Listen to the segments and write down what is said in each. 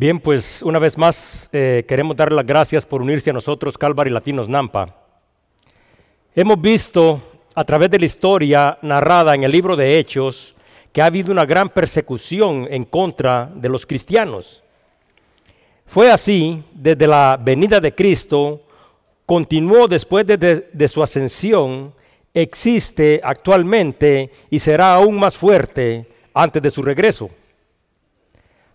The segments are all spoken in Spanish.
Bien, pues una vez más eh, queremos dar las gracias por unirse a nosotros, Calvary Latinos Nampa. Hemos visto a través de la historia narrada en el libro de Hechos que ha habido una gran persecución en contra de los cristianos. Fue así desde la venida de Cristo, continuó después de, de su ascensión, existe actualmente y será aún más fuerte antes de su regreso.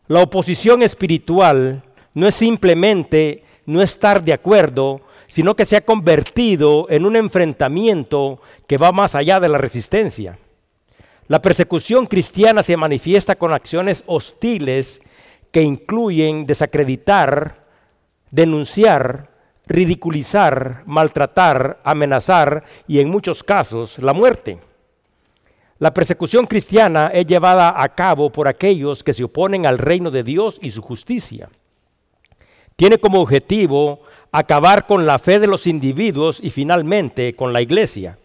La oposición espiritual no es simplemente no estar de acuerdo, sino que se ha convertido en un enfrentamiento que va más allá de la resistencia. La persecución cristiana se manifiesta con acciones hostiles que incluyen desacreditar, denunciar, ridiculizar, maltratar, amenazar y en muchos casos la muerte. La persecución cristiana es llevada a cabo por aquellos que se oponen al reino de Dios y su justicia. Tiene como objetivo acabar con la fe de los individuos y finalmente con la iglesia.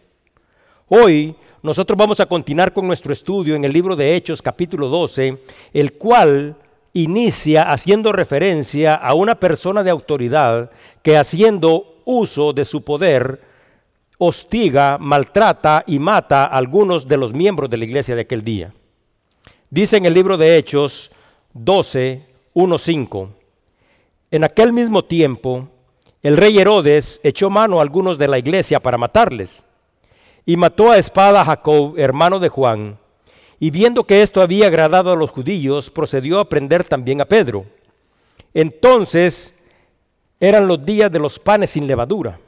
Hoy nosotros vamos a continuar con nuestro estudio en el libro de Hechos capítulo 12, el cual inicia haciendo referencia a una persona de autoridad que haciendo uso de su poder hostiga, maltrata y mata a algunos de los miembros de la iglesia de aquel día. Dice en el libro de Hechos 12, 1, 5, en aquel mismo tiempo el rey Herodes echó mano a algunos de la iglesia para matarles y mató a espada a Jacob, hermano de Juan, y viendo que esto había agradado a los judíos, procedió a prender también a Pedro. Entonces eran los días de los panes sin levadura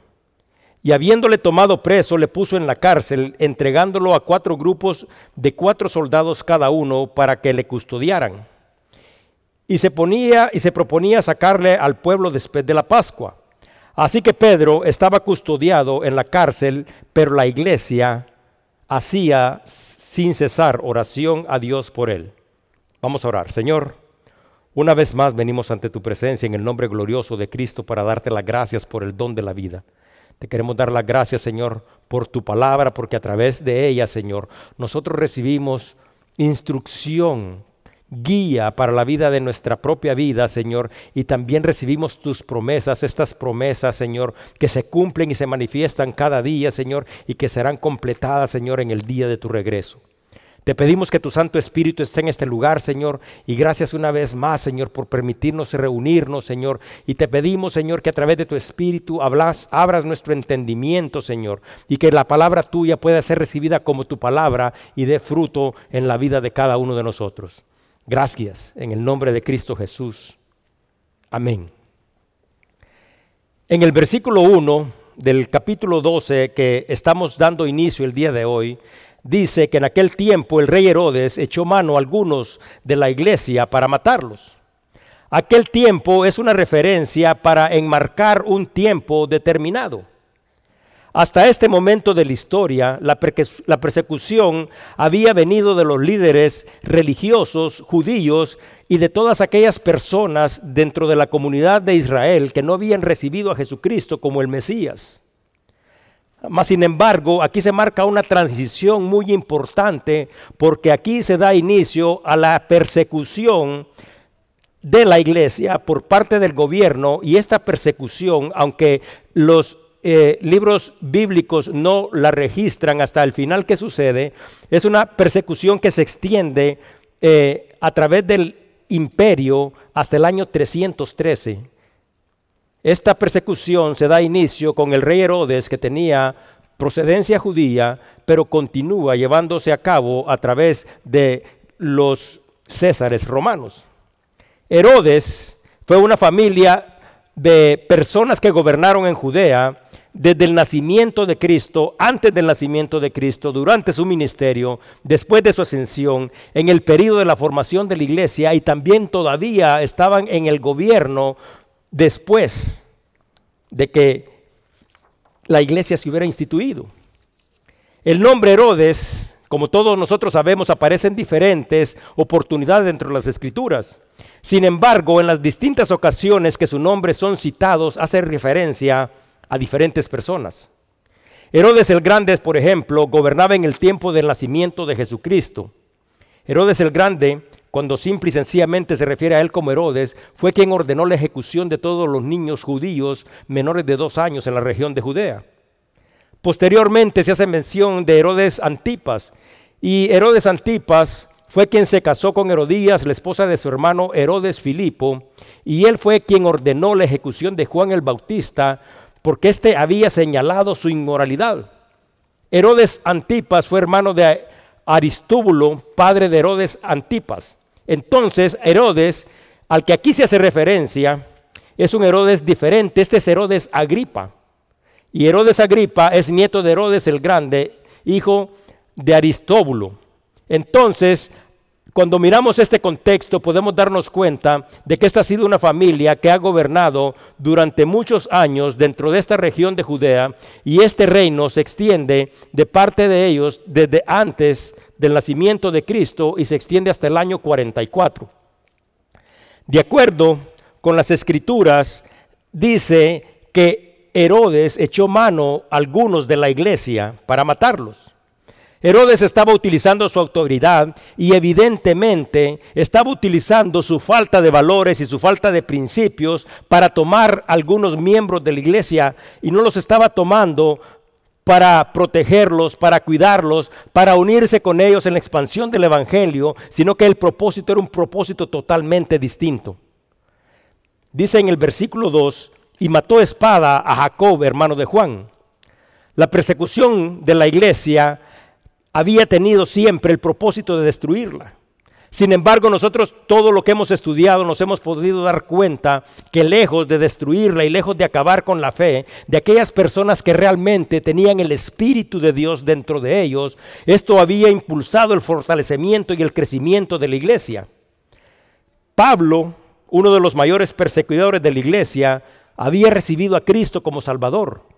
y habiéndole tomado preso, le puso en la cárcel, entregándolo a cuatro grupos de cuatro soldados cada uno para que le custodiaran. Y se ponía y se proponía sacarle al pueblo después de la Pascua. Así que Pedro estaba custodiado en la cárcel, pero la iglesia hacía sin cesar oración a Dios por él. Vamos a orar. Señor, una vez más venimos ante tu presencia en el nombre glorioso de Cristo para darte las gracias por el don de la vida. Te queremos dar las gracias, Señor, por tu palabra, porque a través de ella, Señor, nosotros recibimos instrucción, guía para la vida de nuestra propia vida, Señor, y también recibimos tus promesas, estas promesas, Señor, que se cumplen y se manifiestan cada día, Señor, y que serán completadas, Señor, en el día de tu regreso. Te pedimos que tu Santo Espíritu esté en este lugar, Señor, y gracias una vez más, Señor, por permitirnos reunirnos, Señor. Y te pedimos, Señor, que a través de tu Espíritu hablas, abras nuestro entendimiento, Señor, y que la palabra tuya pueda ser recibida como tu palabra y dé fruto en la vida de cada uno de nosotros. Gracias, en el nombre de Cristo Jesús. Amén. En el versículo 1 del capítulo 12 que estamos dando inicio el día de hoy, dice que en aquel tiempo el rey Herodes echó mano a algunos de la iglesia para matarlos. Aquel tiempo es una referencia para enmarcar un tiempo determinado. Hasta este momento de la historia, la, persecución había venido de los líderes religiosos judíos y de todas aquellas personas dentro de la comunidad de Israel que no habían recibido a Jesucristo como el Mesías. Mas, sin embargo, aquí se marca una transición muy importante porque aquí se da inicio a la persecución de la iglesia por parte del gobierno y esta persecución, aunque los eh, libros bíblicos no la registran hasta el final que sucede, es una persecución que se extiende eh, a través del imperio hasta el año 313. Esta persecución se da inicio con el rey Herodes que tenía procedencia judía, pero continúa llevándose a cabo a través de los césares romanos. Herodes fue una familia de personas que gobernaron en Judea desde el nacimiento de Cristo, antes del nacimiento de Cristo, durante su ministerio, después de su ascensión, en el periodo de la formación de la iglesia y también todavía estaban en el gobierno después de que la iglesia se hubiera instituido. El nombre Herodes, como todos nosotros sabemos, aparece en diferentes oportunidades dentro de las escrituras. Sin embargo, en las distintas ocasiones que su nombre son citados, hace referencia a diferentes personas. Herodes el Grande, por ejemplo, gobernaba en el tiempo del nacimiento de Jesucristo. Herodes el Grande cuando simple y sencillamente se refiere a él como Herodes, fue quien ordenó la ejecución de todos los niños judíos menores de dos años en la región de Judea. Posteriormente se hace mención de Herodes Antipas, y Herodes Antipas fue quien se casó con Herodías, la esposa de su hermano Herodes Filipo, y él fue quien ordenó la ejecución de Juan el Bautista, porque éste había señalado su inmoralidad. Herodes Antipas fue hermano de Aristóbulo, padre de Herodes Antipas. Entonces, Herodes, al que aquí se hace referencia, es un Herodes diferente. Este es Herodes Agripa. Y Herodes Agripa es nieto de Herodes el Grande, hijo de Aristóbulo. Entonces, cuando miramos este contexto podemos darnos cuenta de que esta ha sido una familia que ha gobernado durante muchos años dentro de esta región de Judea y este reino se extiende de parte de ellos desde antes del nacimiento de Cristo y se extiende hasta el año 44. De acuerdo con las escrituras, dice que Herodes echó mano a algunos de la iglesia para matarlos. Herodes estaba utilizando su autoridad y evidentemente estaba utilizando su falta de valores y su falta de principios para tomar algunos miembros de la iglesia y no los estaba tomando para protegerlos, para cuidarlos, para unirse con ellos en la expansión del Evangelio, sino que el propósito era un propósito totalmente distinto. Dice en el versículo 2, y mató espada a Jacob, hermano de Juan. La persecución de la iglesia había tenido siempre el propósito de destruirla. Sin embargo, nosotros todo lo que hemos estudiado nos hemos podido dar cuenta que lejos de destruirla y lejos de acabar con la fe de aquellas personas que realmente tenían el Espíritu de Dios dentro de ellos, esto había impulsado el fortalecimiento y el crecimiento de la iglesia. Pablo, uno de los mayores perseguidores de la iglesia, había recibido a Cristo como Salvador.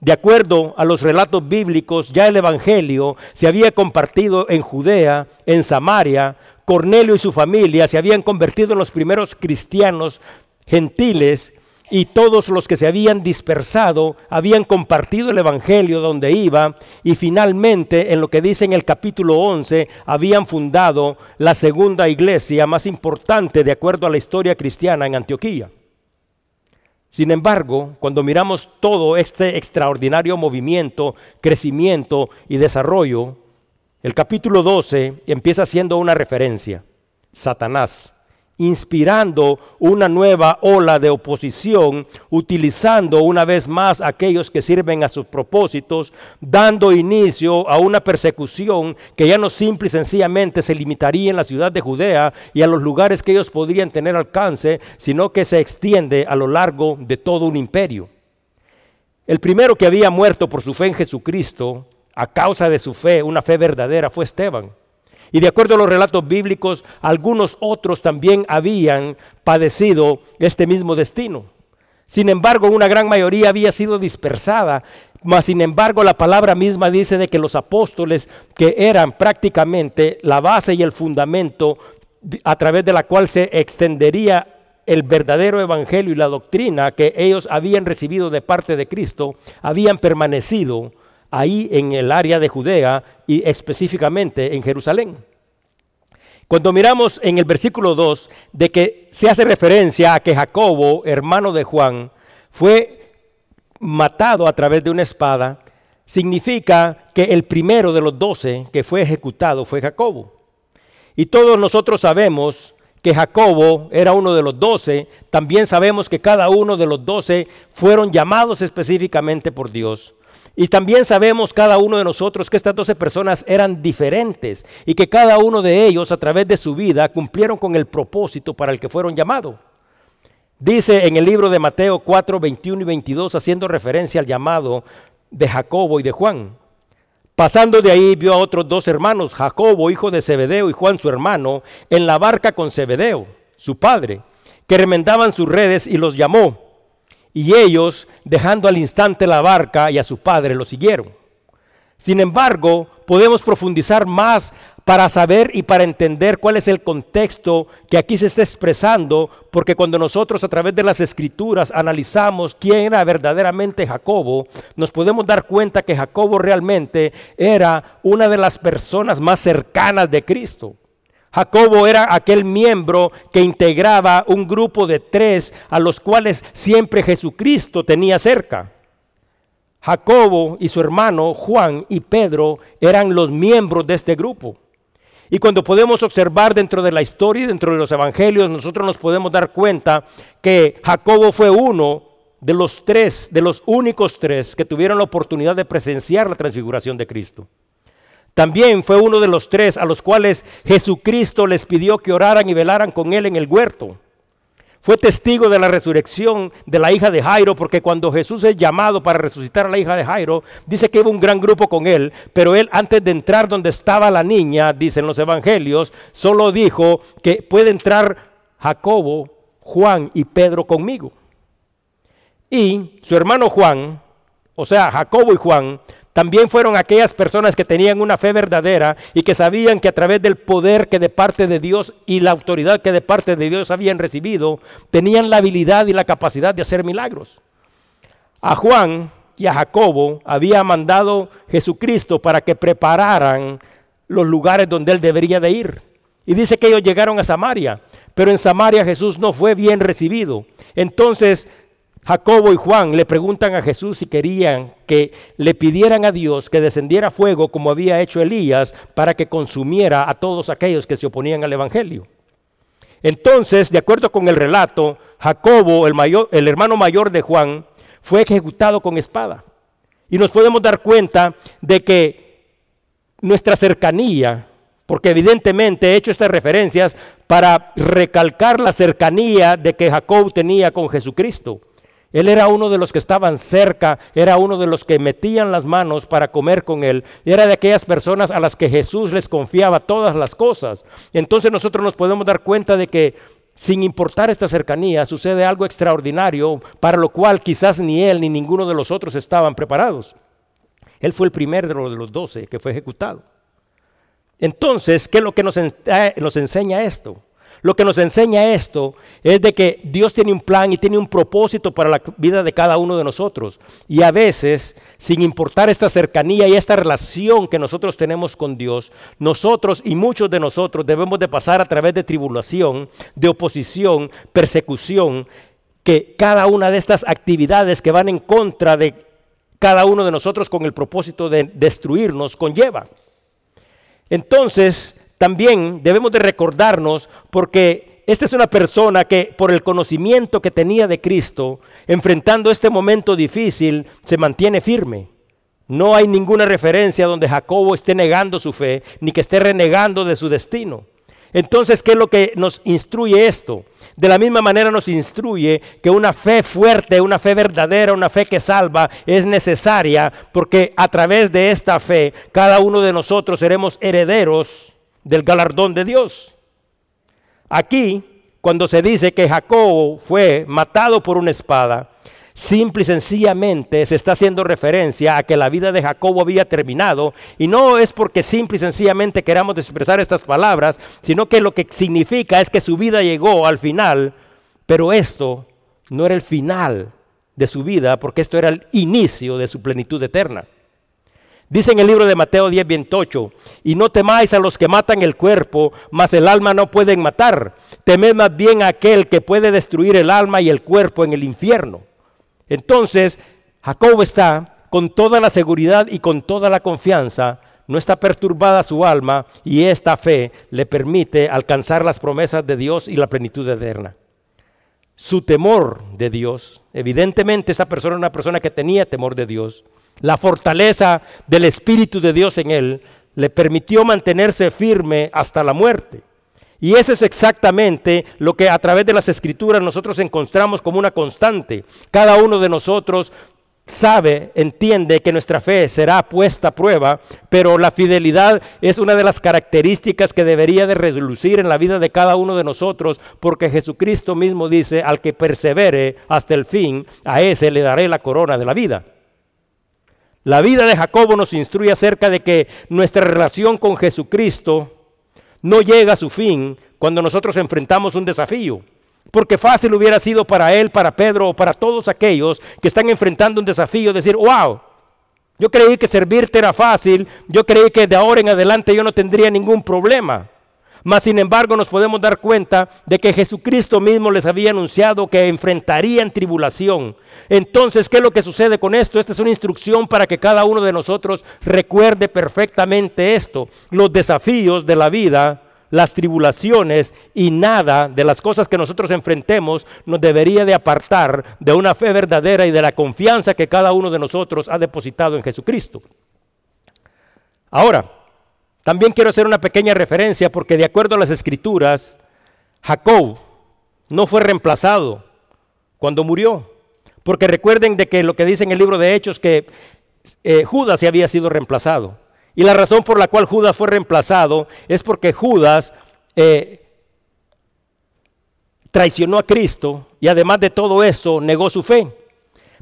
De acuerdo a los relatos bíblicos, ya el Evangelio se había compartido en Judea, en Samaria, Cornelio y su familia se habían convertido en los primeros cristianos gentiles y todos los que se habían dispersado habían compartido el Evangelio donde iba y finalmente en lo que dice en el capítulo 11 habían fundado la segunda iglesia más importante de acuerdo a la historia cristiana en Antioquía. Sin embargo, cuando miramos todo este extraordinario movimiento, crecimiento y desarrollo, el capítulo 12 empieza siendo una referencia. Satanás inspirando una nueva ola de oposición, utilizando una vez más aquellos que sirven a sus propósitos, dando inicio a una persecución que ya no simple y sencillamente se limitaría en la ciudad de Judea y a los lugares que ellos podrían tener alcance, sino que se extiende a lo largo de todo un imperio. El primero que había muerto por su fe en Jesucristo, a causa de su fe, una fe verdadera, fue Esteban. Y de acuerdo a los relatos bíblicos, algunos otros también habían padecido este mismo destino. Sin embargo, una gran mayoría había sido dispersada, mas sin embargo la palabra misma dice de que los apóstoles, que eran prácticamente la base y el fundamento a través de la cual se extendería el verdadero evangelio y la doctrina que ellos habían recibido de parte de Cristo, habían permanecido ahí en el área de Judea y específicamente en Jerusalén. Cuando miramos en el versículo 2 de que se hace referencia a que Jacobo, hermano de Juan, fue matado a través de una espada, significa que el primero de los doce que fue ejecutado fue Jacobo. Y todos nosotros sabemos que Jacobo era uno de los doce, también sabemos que cada uno de los doce fueron llamados específicamente por Dios. Y también sabemos cada uno de nosotros que estas doce personas eran diferentes y que cada uno de ellos a través de su vida cumplieron con el propósito para el que fueron llamados. Dice en el libro de Mateo 4, 21 y 22, haciendo referencia al llamado de Jacobo y de Juan. Pasando de ahí vio a otros dos hermanos, Jacobo, hijo de Zebedeo, y Juan, su hermano, en la barca con Zebedeo, su padre, que remendaban sus redes y los llamó. Y ellos, dejando al instante la barca y a su padre, lo siguieron. Sin embargo, podemos profundizar más para saber y para entender cuál es el contexto que aquí se está expresando, porque cuando nosotros a través de las escrituras analizamos quién era verdaderamente Jacobo, nos podemos dar cuenta que Jacobo realmente era una de las personas más cercanas de Cristo. Jacobo era aquel miembro que integraba un grupo de tres a los cuales siempre Jesucristo tenía cerca. Jacobo y su hermano Juan y Pedro eran los miembros de este grupo. Y cuando podemos observar dentro de la historia y dentro de los evangelios, nosotros nos podemos dar cuenta que Jacobo fue uno de los tres, de los únicos tres que tuvieron la oportunidad de presenciar la transfiguración de Cristo. También fue uno de los tres a los cuales Jesucristo les pidió que oraran y velaran con él en el huerto. Fue testigo de la resurrección de la hija de Jairo, porque cuando Jesús es llamado para resucitar a la hija de Jairo, dice que hubo un gran grupo con él, pero él antes de entrar donde estaba la niña, dicen los evangelios, solo dijo que puede entrar Jacobo, Juan y Pedro conmigo. Y su hermano Juan, o sea, Jacobo y Juan, también fueron aquellas personas que tenían una fe verdadera y que sabían que a través del poder que de parte de Dios y la autoridad que de parte de Dios habían recibido, tenían la habilidad y la capacidad de hacer milagros. A Juan y a Jacobo había mandado Jesucristo para que prepararan los lugares donde él debería de ir. Y dice que ellos llegaron a Samaria, pero en Samaria Jesús no fue bien recibido. Entonces Jacobo y Juan le preguntan a Jesús si querían que le pidieran a Dios que descendiera fuego como había hecho Elías para que consumiera a todos aquellos que se oponían al Evangelio. Entonces, de acuerdo con el relato, Jacobo, el, mayor, el hermano mayor de Juan, fue ejecutado con espada. Y nos podemos dar cuenta de que nuestra cercanía, porque evidentemente he hecho estas referencias para recalcar la cercanía de que Jacob tenía con Jesucristo. Él era uno de los que estaban cerca, era uno de los que metían las manos para comer con él, era de aquellas personas a las que Jesús les confiaba todas las cosas. Entonces nosotros nos podemos dar cuenta de que sin importar esta cercanía, sucede algo extraordinario para lo cual quizás ni él ni ninguno de los otros estaban preparados. Él fue el primero de los doce que fue ejecutado. Entonces, ¿qué es lo que nos, nos enseña esto? Lo que nos enseña esto es de que Dios tiene un plan y tiene un propósito para la vida de cada uno de nosotros. Y a veces, sin importar esta cercanía y esta relación que nosotros tenemos con Dios, nosotros y muchos de nosotros debemos de pasar a través de tribulación, de oposición, persecución, que cada una de estas actividades que van en contra de cada uno de nosotros con el propósito de destruirnos conlleva. Entonces, también debemos de recordarnos porque esta es una persona que por el conocimiento que tenía de Cristo, enfrentando este momento difícil, se mantiene firme. No hay ninguna referencia donde Jacobo esté negando su fe, ni que esté renegando de su destino. Entonces, ¿qué es lo que nos instruye esto? De la misma manera nos instruye que una fe fuerte, una fe verdadera, una fe que salva es necesaria porque a través de esta fe cada uno de nosotros seremos herederos del galardón de Dios. Aquí, cuando se dice que Jacob fue matado por una espada, simple y sencillamente se está haciendo referencia a que la vida de Jacobo había terminado y no es porque simple y sencillamente queramos expresar estas palabras, sino que lo que significa es que su vida llegó al final, pero esto no era el final de su vida porque esto era el inicio de su plenitud eterna. Dice en el libro de Mateo 10, 28, y no temáis a los que matan el cuerpo, mas el alma no pueden matar. Temed más bien a aquel que puede destruir el alma y el cuerpo en el infierno. Entonces, Jacob está con toda la seguridad y con toda la confianza, no está perturbada su alma y esta fe le permite alcanzar las promesas de Dios y la plenitud eterna. Su temor de Dios, evidentemente esa persona era una persona que tenía temor de Dios la fortaleza del Espíritu de Dios en él le permitió mantenerse firme hasta la muerte. Y eso es exactamente lo que a través de las escrituras nosotros encontramos como una constante. Cada uno de nosotros sabe, entiende que nuestra fe será puesta a prueba, pero la fidelidad es una de las características que debería de relucir en la vida de cada uno de nosotros, porque Jesucristo mismo dice, al que persevere hasta el fin, a ese le daré la corona de la vida. La vida de Jacobo nos instruye acerca de que nuestra relación con Jesucristo no llega a su fin cuando nosotros enfrentamos un desafío. Porque fácil hubiera sido para él, para Pedro o para todos aquellos que están enfrentando un desafío decir, wow, yo creí que servirte era fácil, yo creí que de ahora en adelante yo no tendría ningún problema. Mas sin embargo nos podemos dar cuenta de que Jesucristo mismo les había anunciado que enfrentarían tribulación. Entonces, ¿qué es lo que sucede con esto? Esta es una instrucción para que cada uno de nosotros recuerde perfectamente esto. Los desafíos de la vida, las tribulaciones y nada de las cosas que nosotros enfrentemos nos debería de apartar de una fe verdadera y de la confianza que cada uno de nosotros ha depositado en Jesucristo. Ahora, también quiero hacer una pequeña referencia porque de acuerdo a las escrituras, Jacob no fue reemplazado cuando murió. Porque recuerden de que lo que dice en el libro de Hechos que eh, Judas se había sido reemplazado. Y la razón por la cual Judas fue reemplazado es porque Judas eh, traicionó a Cristo y además de todo esto negó su fe.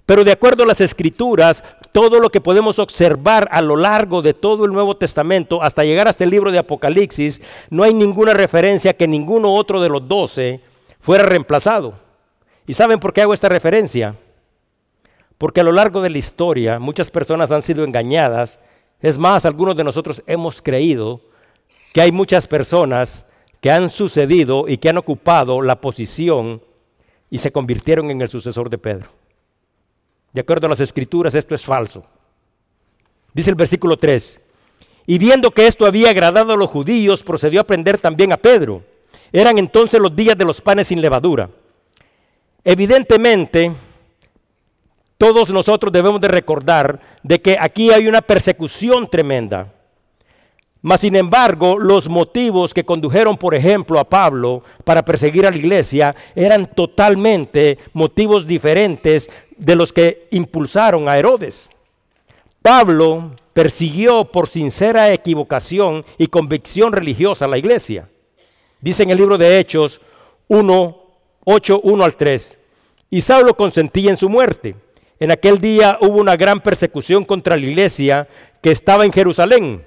Pero de acuerdo a las escrituras, todo lo que podemos observar a lo largo de todo el Nuevo Testamento, hasta llegar hasta el libro de Apocalipsis, no hay ninguna referencia que ninguno otro de los doce fuera reemplazado. ¿Y saben por qué hago esta referencia? Porque a lo largo de la historia muchas personas han sido engañadas. Es más, algunos de nosotros hemos creído que hay muchas personas que han sucedido y que han ocupado la posición y se convirtieron en el sucesor de Pedro. De acuerdo a las escrituras, esto es falso. Dice el versículo 3, y viendo que esto había agradado a los judíos, procedió a prender también a Pedro. Eran entonces los días de los panes sin levadura. Evidentemente, todos nosotros debemos de recordar de que aquí hay una persecución tremenda. Mas, sin embargo, los motivos que condujeron, por ejemplo, a Pablo para perseguir a la iglesia eran totalmente motivos diferentes de los que impulsaron a Herodes. Pablo persiguió por sincera equivocación y convicción religiosa a la iglesia. Dice en el libro de Hechos 1, 8, 1 al 3. Y Saulo consentía en su muerte. En aquel día hubo una gran persecución contra la iglesia que estaba en Jerusalén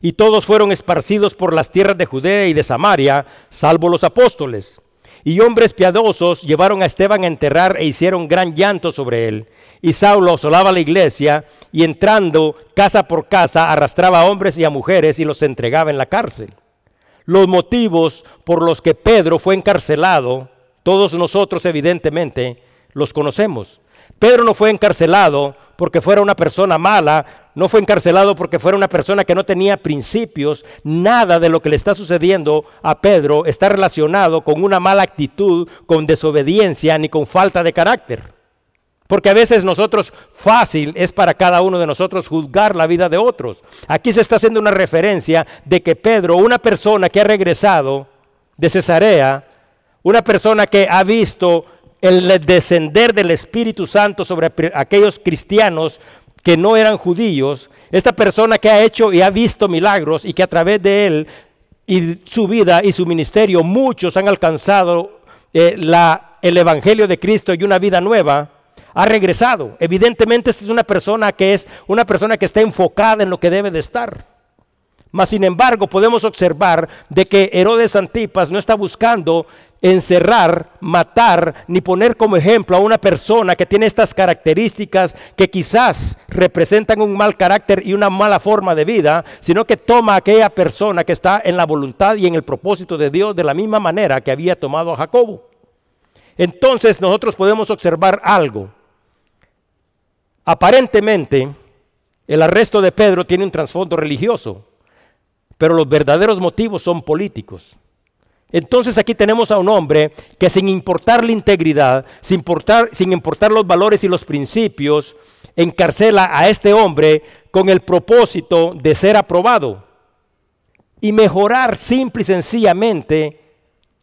y todos fueron esparcidos por las tierras de Judea y de Samaria, salvo los apóstoles. Y hombres piadosos llevaron a Esteban a enterrar e hicieron gran llanto sobre él. Y Saulo asolaba la iglesia y entrando casa por casa arrastraba a hombres y a mujeres y los entregaba en la cárcel. Los motivos por los que Pedro fue encarcelado, todos nosotros evidentemente los conocemos. Pedro no fue encarcelado porque fuera una persona mala, no fue encarcelado porque fuera una persona que no tenía principios. Nada de lo que le está sucediendo a Pedro está relacionado con una mala actitud, con desobediencia ni con falta de carácter. Porque a veces nosotros, fácil es para cada uno de nosotros juzgar la vida de otros. Aquí se está haciendo una referencia de que Pedro, una persona que ha regresado de Cesarea, una persona que ha visto el descender del Espíritu Santo sobre aquellos cristianos que no eran judíos, esta persona que ha hecho y ha visto milagros y que a través de él y su vida y su ministerio muchos han alcanzado eh, el Evangelio de Cristo y una vida nueva, ha regresado. Evidentemente es una persona que es una persona que está enfocada en lo que debe de estar. Mas sin embargo podemos observar de que Herodes Antipas no está buscando encerrar, matar, ni poner como ejemplo a una persona que tiene estas características que quizás representan un mal carácter y una mala forma de vida, sino que toma a aquella persona que está en la voluntad y en el propósito de Dios de la misma manera que había tomado a Jacobo. Entonces nosotros podemos observar algo. Aparentemente, el arresto de Pedro tiene un trasfondo religioso, pero los verdaderos motivos son políticos. Entonces aquí tenemos a un hombre que sin importar la integridad, sin importar, sin importar los valores y los principios, encarcela a este hombre con el propósito de ser aprobado y mejorar simple y sencillamente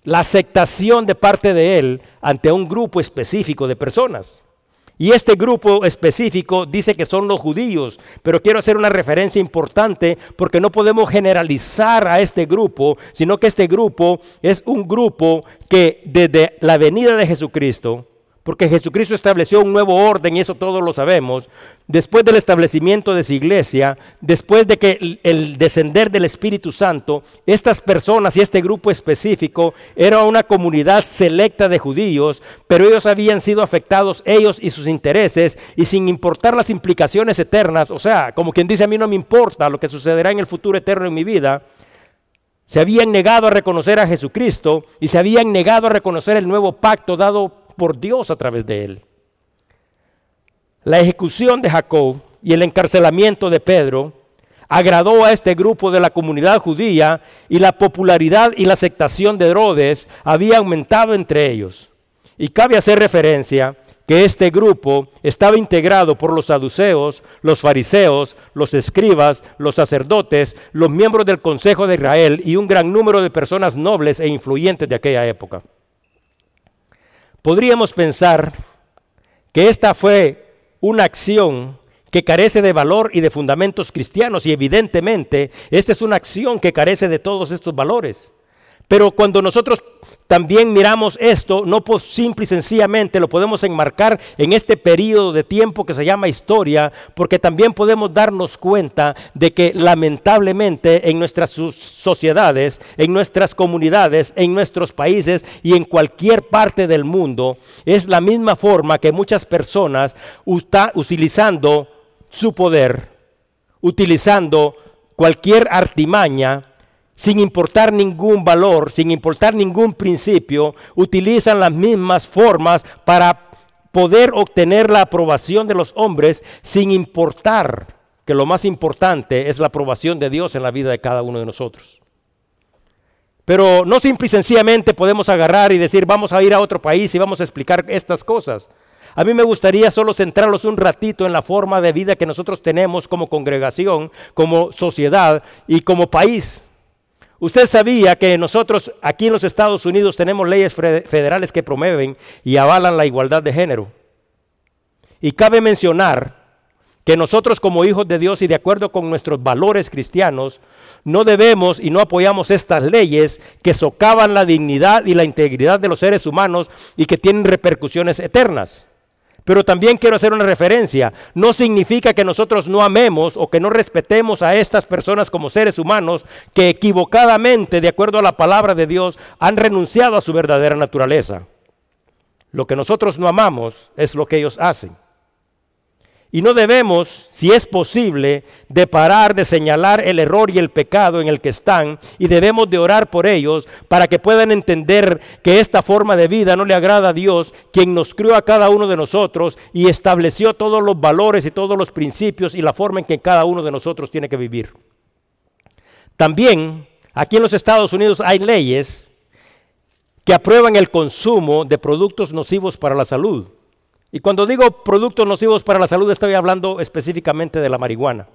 la aceptación de parte de él ante un grupo específico de personas. Y este grupo específico dice que son los judíos, pero quiero hacer una referencia importante porque no podemos generalizar a este grupo, sino que este grupo es un grupo que desde la venida de Jesucristo porque Jesucristo estableció un nuevo orden y eso todos lo sabemos. Después del establecimiento de su iglesia, después de que el, descender del Espíritu Santo, estas personas y este grupo específico era una comunidad selecta de judíos, pero ellos habían sido afectados, ellos y sus intereses, y sin importar las implicaciones eternas, o sea, como quien dice, a mí no me importa lo que sucederá en el futuro eterno en mi vida, Se habían negado a reconocer a Jesucristo y se habían negado a reconocer el nuevo pacto dado por Dios a través de él. La ejecución de Jacob y el encarcelamiento de Pedro agradó a este grupo de la comunidad judía y la popularidad y la aceptación de Herodes había aumentado entre ellos. Y cabe hacer referencia que este grupo estaba integrado por los saduceos, los fariseos, los escribas, los sacerdotes, los miembros del Consejo de Israel y un gran número de personas nobles e influyentes de aquella época. Podríamos pensar que esta fue una acción que carece de valor y de fundamentos cristianos y evidentemente esta es una acción que carece de todos estos valores. Pero cuando nosotros también miramos esto, no simple y sencillamente lo podemos enmarcar en este periodo de tiempo que se llama historia, porque también podemos darnos cuenta de que lamentablemente en nuestras sociedades, en nuestras comunidades, en nuestros países y en cualquier parte del mundo, es la misma forma que muchas personas están utilizando su poder, utilizando cualquier artimaña, sin importar ningún valor, sin importar ningún principio, utilizan las mismas formas para poder obtener la aprobación de los hombres sin importar que lo más importante es la aprobación de Dios en la vida de cada uno de nosotros. Pero no simple y sencillamente podemos agarrar y decir vamos a ir a otro país y vamos a explicar estas cosas. A mí me gustaría solo centrarlos un ratito en la forma de vida que nosotros tenemos como congregación, como sociedad y como país. Usted sabía que nosotros aquí en los Estados Unidos tenemos leyes federales que promueven y avalan la igualdad de género. Y cabe mencionar que nosotros como hijos de Dios y de acuerdo con nuestros valores cristianos, no debemos y no apoyamos estas leyes que socavan la dignidad y la integridad de los seres humanos y que tienen repercusiones eternas. Pero también quiero hacer una referencia. No significa que nosotros no amemos o que no respetemos a estas personas como seres humanos que equivocadamente, de acuerdo a la palabra de Dios, han renunciado a su verdadera naturaleza. Lo que nosotros no amamos es lo que ellos hacen. Y no debemos, si es posible, de parar de señalar el error y el pecado en el que están y debemos de orar por ellos para que puedan entender que esta forma de vida no le agrada a Dios, quien nos crió a cada uno de nosotros y estableció todos los valores y todos los principios y la forma en que cada uno de nosotros tiene que vivir. También aquí en los Estados Unidos hay leyes que aprueban el consumo de productos nocivos para la salud. Y cuando digo productos nocivos para la salud estoy hablando específicamente de la marihuana.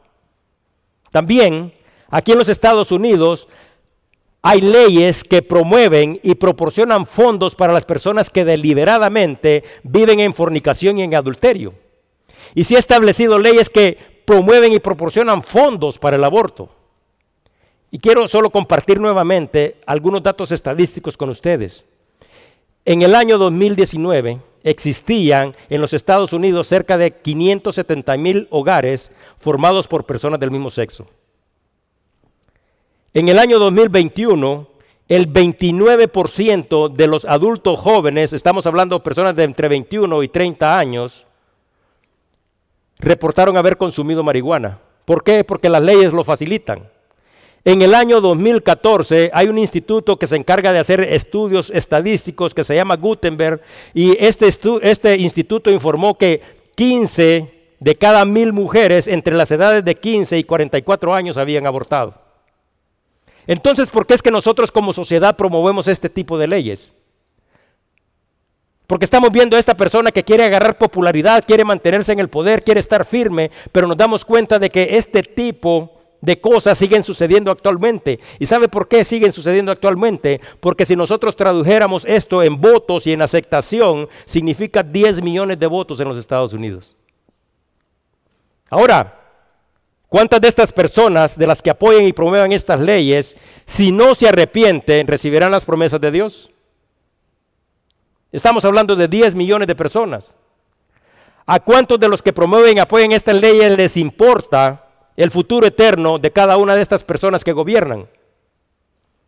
También aquí en los Estados Unidos hay leyes que promueven y proporcionan fondos para las personas que deliberadamente viven en fornicación y en adulterio. Y se ha establecido leyes que promueven y proporcionan fondos para el aborto. Y quiero solo compartir nuevamente algunos datos estadísticos con ustedes. En el año 2019, existían en los Estados Unidos cerca de 570 mil hogares formados por personas del mismo sexo. En el año 2021, el 29% de los adultos jóvenes, estamos hablando de personas de entre 21 y 30 años, reportaron haber consumido marihuana. ¿Por qué? Porque las leyes lo facilitan. En el año 2014 hay un instituto que se encarga de hacer estudios estadísticos que se llama Gutenberg y este, este instituto informó que 15 de cada mil mujeres entre las edades de 15 y 44 años habían abortado. Entonces, ¿por qué es que nosotros como sociedad promovemos este tipo de leyes? Porque estamos viendo a esta persona que quiere agarrar popularidad, quiere mantenerse en el poder, quiere estar firme, pero nos damos cuenta de que este tipo de cosas siguen sucediendo actualmente. ¿Y sabe por qué siguen sucediendo actualmente? Porque si nosotros tradujéramos esto en votos y en aceptación, significa 10 millones de votos en los Estados Unidos. Ahora, ¿cuántas de estas personas, de las que apoyan y promuevan estas leyes, si no se arrepienten, recibirán las promesas de Dios? Estamos hablando de 10 millones de personas. ¿A cuántos de los que promueven y apoyan estas leyes les importa el futuro eterno de cada una de estas personas que gobiernan.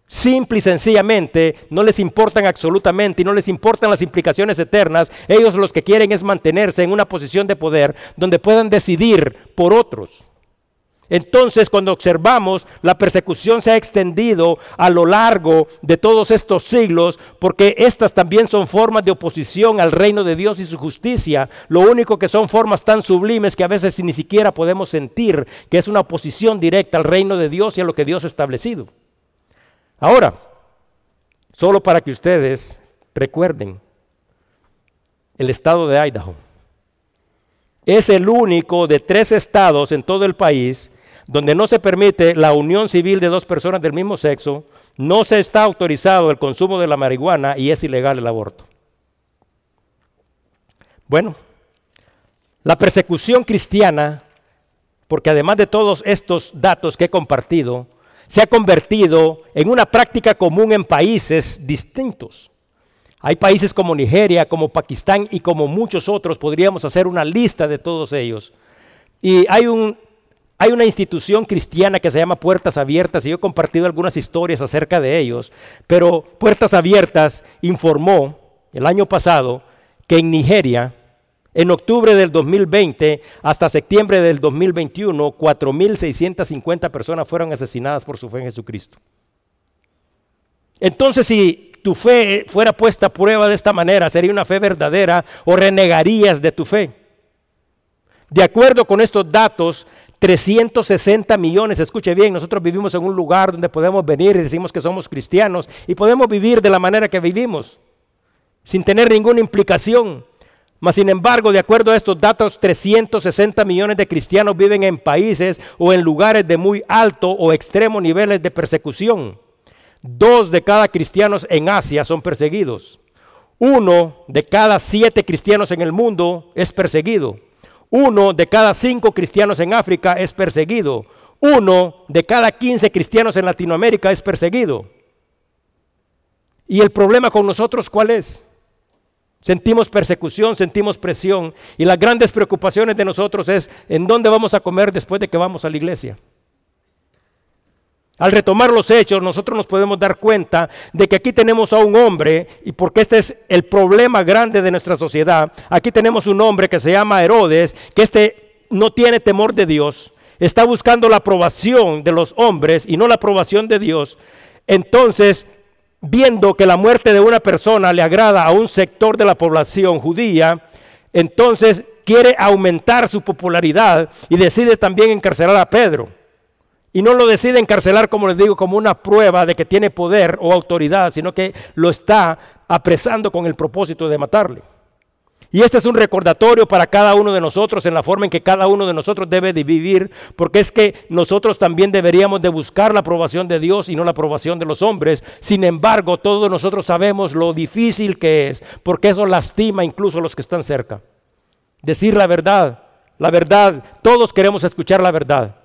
Simple y sencillamente no les importan absolutamente y no les importan las implicaciones eternas. Ellos los que quieren es mantenerse en una posición de poder donde puedan decidir por otros. Entonces, cuando observamos, la persecución se ha extendido a lo largo de todos estos siglos, porque estas también son formas de oposición al reino de Dios y su justicia. Lo único que son formas tan sublimes que a veces ni siquiera podemos sentir que es una oposición directa al reino de Dios y a lo que Dios ha establecido. Ahora, solo para que ustedes recuerden, el estado de Idaho es el único de tres estados en todo el país donde no se permite la unión civil de dos personas del mismo sexo, no se está autorizado el consumo de la marihuana y es ilegal el aborto. Bueno, la persecución cristiana, porque además de todos estos datos que he compartido, se ha convertido en una práctica común en países distintos. Hay países como Nigeria, como Pakistán y como muchos otros, podríamos hacer una lista de todos ellos. Y hay un hay una institución cristiana que se llama Puertas Abiertas y yo he compartido algunas historias acerca de ellos, pero Puertas Abiertas informó el año pasado que en Nigeria, en octubre del 2020 hasta septiembre del 2021, 4.650 personas fueron asesinadas por su fe en Jesucristo. Entonces, si tu fe fuera puesta a prueba de esta manera, ¿sería una fe verdadera o renegarías de tu fe? De acuerdo con estos datos, 360 millones, escuche bien, nosotros vivimos en un lugar donde podemos venir y decimos que somos cristianos y podemos vivir de la manera que vivimos, sin tener ninguna implicación. Mas sin embargo, de acuerdo a estos datos, 360 millones de cristianos viven en países o en lugares de muy alto o extremo niveles de persecución. Dos de cada cristianos en Asia son perseguidos. Uno de cada siete cristianos en el mundo es perseguido. Uno de cada cinco cristianos en África es perseguido. Uno de cada quince cristianos en Latinoamérica es perseguido. ¿Y el problema con nosotros cuál es? Sentimos persecución, sentimos presión y las grandes preocupaciones de nosotros es en dónde vamos a comer después de que vamos a la iglesia. Al retomar los hechos, nosotros nos podemos dar cuenta de que aquí tenemos a un hombre, y porque este es el problema grande de nuestra sociedad, aquí tenemos un hombre que se llama Herodes, que este no tiene temor de Dios, está buscando la aprobación de los hombres y no la aprobación de Dios. Entonces, viendo que la muerte de una persona le agrada a un sector de la población judía, entonces quiere aumentar su popularidad y decide también encarcelar a Pedro. Y no lo decide encarcelar, como les digo, como una prueba de que tiene poder o autoridad, sino que lo está apresando con el propósito de matarle. Y este es un recordatorio para cada uno de nosotros en la forma en que cada uno de nosotros debe de vivir, porque es que nosotros también deberíamos de buscar la aprobación de Dios y no la aprobación de los hombres. Sin embargo, todos nosotros sabemos lo difícil que es, porque eso lastima incluso a los que están cerca. Decir la verdad, la verdad, todos queremos escuchar la verdad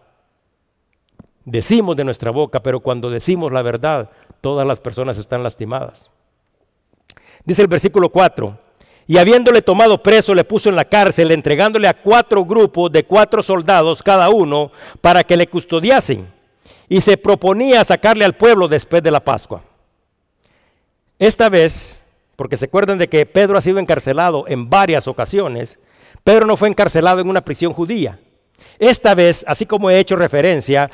decimos de nuestra boca, pero cuando decimos la verdad, todas las personas están lastimadas. Dice el versículo 4, y habiéndole tomado preso, le puso en la cárcel, entregándole a cuatro grupos de cuatro soldados cada uno para que le custodiasen, y se proponía sacarle al pueblo después de la Pascua. Esta vez, porque se acuerdan de que Pedro ha sido encarcelado en varias ocasiones, Pedro no fue encarcelado en una prisión judía. Esta vez, así como he hecho referencia,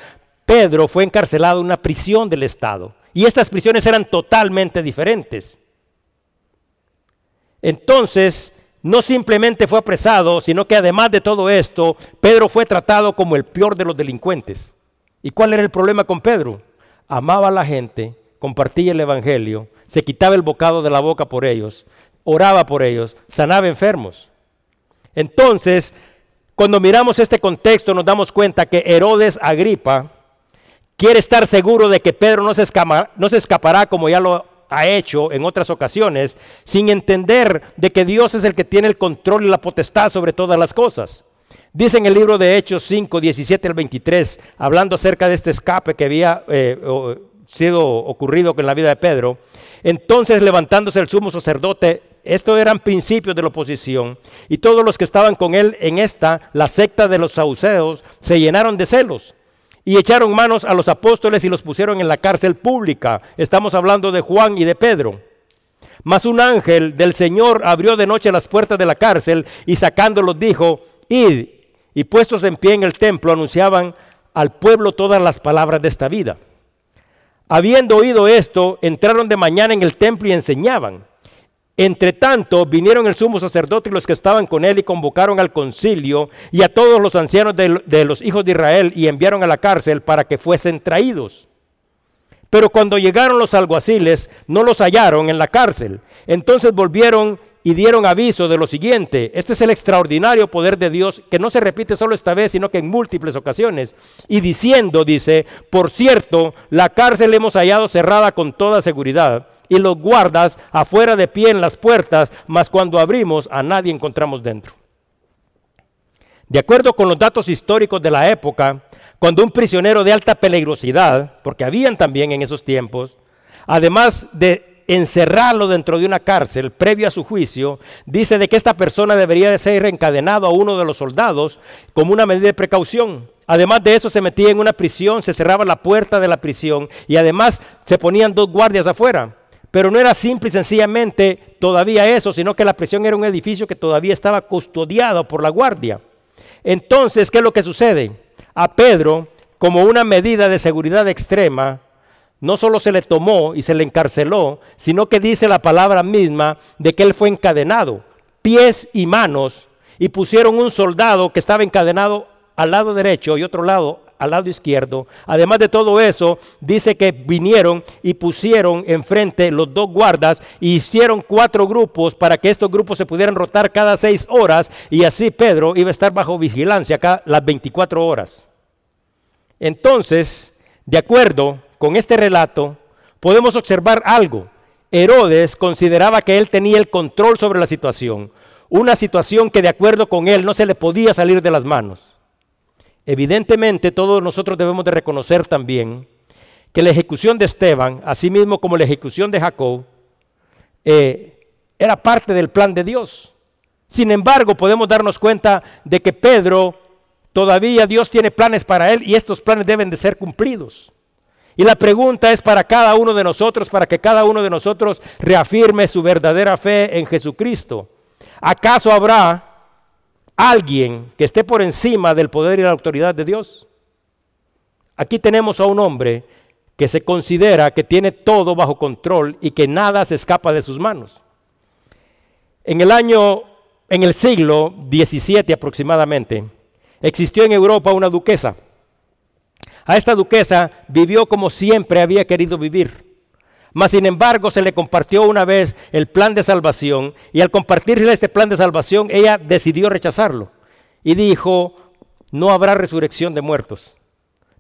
Pedro fue encarcelado en una prisión del Estado. Y estas prisiones eran totalmente diferentes. Entonces, no simplemente fue apresado, sino que además de todo esto, Pedro fue tratado como el peor de los delincuentes. ¿Y cuál era el problema con Pedro? Amaba a la gente, compartía el Evangelio, se quitaba el bocado de la boca por ellos, oraba por ellos, sanaba enfermos. Entonces, cuando miramos este contexto nos damos cuenta que Herodes Agripa, quiere estar seguro de que Pedro no se, no se escapará como ya lo ha hecho en otras ocasiones, sin entender de que Dios es el que tiene el control y la potestad sobre todas las cosas. Dice en el libro de Hechos 5, 17 al 23, hablando acerca de este escape que había eh, sido ocurrido con la vida de Pedro, entonces levantándose el sumo sacerdote, estos eran principios de la oposición, y todos los que estaban con él en esta, la secta de los saduceos, se llenaron de celos y echaron manos a los apóstoles y los pusieron en la cárcel pública. Estamos hablando de Juan y de Pedro. Mas un ángel del Señor abrió de noche las puertas de la cárcel y sacándolos dijo, id. Y puestos en pie en el templo anunciaban al pueblo todas las palabras de esta vida. Habiendo oído esto, entraron de mañana en el templo y enseñaban. Entre tanto, vinieron el sumo sacerdote y los que estaban con él y convocaron al concilio y a todos los ancianos de, los hijos de Israel y enviaron a la cárcel para que fuesen traídos. Pero cuando llegaron los alguaciles, no los hallaron en la cárcel. Entonces volvieron y dieron aviso de lo siguiente. Este es el extraordinario poder de Dios que no se repite solo esta vez, sino que en múltiples ocasiones. Y diciendo, dice, por cierto, la cárcel hemos hallado cerrada con toda seguridad y los guardas afuera de pie en las puertas, mas cuando abrimos a nadie encontramos dentro. De acuerdo con los datos históricos de la época, cuando un prisionero de alta peligrosidad, porque habían también en esos tiempos, además de encerrarlo dentro de una cárcel previo a su juicio, dice de que esta persona debería de ser encadenado a uno de los soldados como una medida de precaución. Además de eso se metía en una prisión, se cerraba la puerta de la prisión y además se ponían dos guardias afuera. Pero no era simple y sencillamente todavía eso, sino que la prisión era un edificio que todavía estaba custodiado por la guardia. Entonces, ¿qué es lo que sucede? A Pedro, como una medida de seguridad extrema, no solo se le tomó y se le encarceló, sino que dice la palabra misma de que él fue encadenado, pies y manos, y pusieron un soldado que estaba encadenado al lado derecho y otro lado al lado izquierdo. Además de todo eso, dice que vinieron y pusieron enfrente los dos guardas y hicieron cuatro grupos para que estos grupos se pudieran rotar cada seis horas y así Pedro iba a estar bajo vigilancia acá las 24 horas. Entonces, de acuerdo con este relato, podemos observar algo. Herodes consideraba que él tenía el control sobre la situación, una situación que de acuerdo con él no se le podía salir de las manos. Evidentemente todos nosotros debemos de reconocer también que la ejecución de Esteban, así mismo como la ejecución de Jacob, eh, era parte del plan de Dios. Sin embargo, podemos darnos cuenta de que Pedro todavía Dios tiene planes para él y estos planes deben de ser cumplidos. Y la pregunta es para cada uno de nosotros, para que cada uno de nosotros reafirme su verdadera fe en Jesucristo. ¿Acaso habrá alguien que esté por encima del poder y la autoridad de Dios? Aquí tenemos a un hombre que se considera que tiene todo bajo control y que nada se escapa de sus manos. En el año, en el siglo XVII aproximadamente, existió en Europa una duquesa a esta duquesa vivió como siempre había querido vivir. Mas sin embargo se le compartió una vez el plan de salvación y al compartirle este plan de salvación ella decidió rechazarlo y dijo, no habrá resurrección de muertos.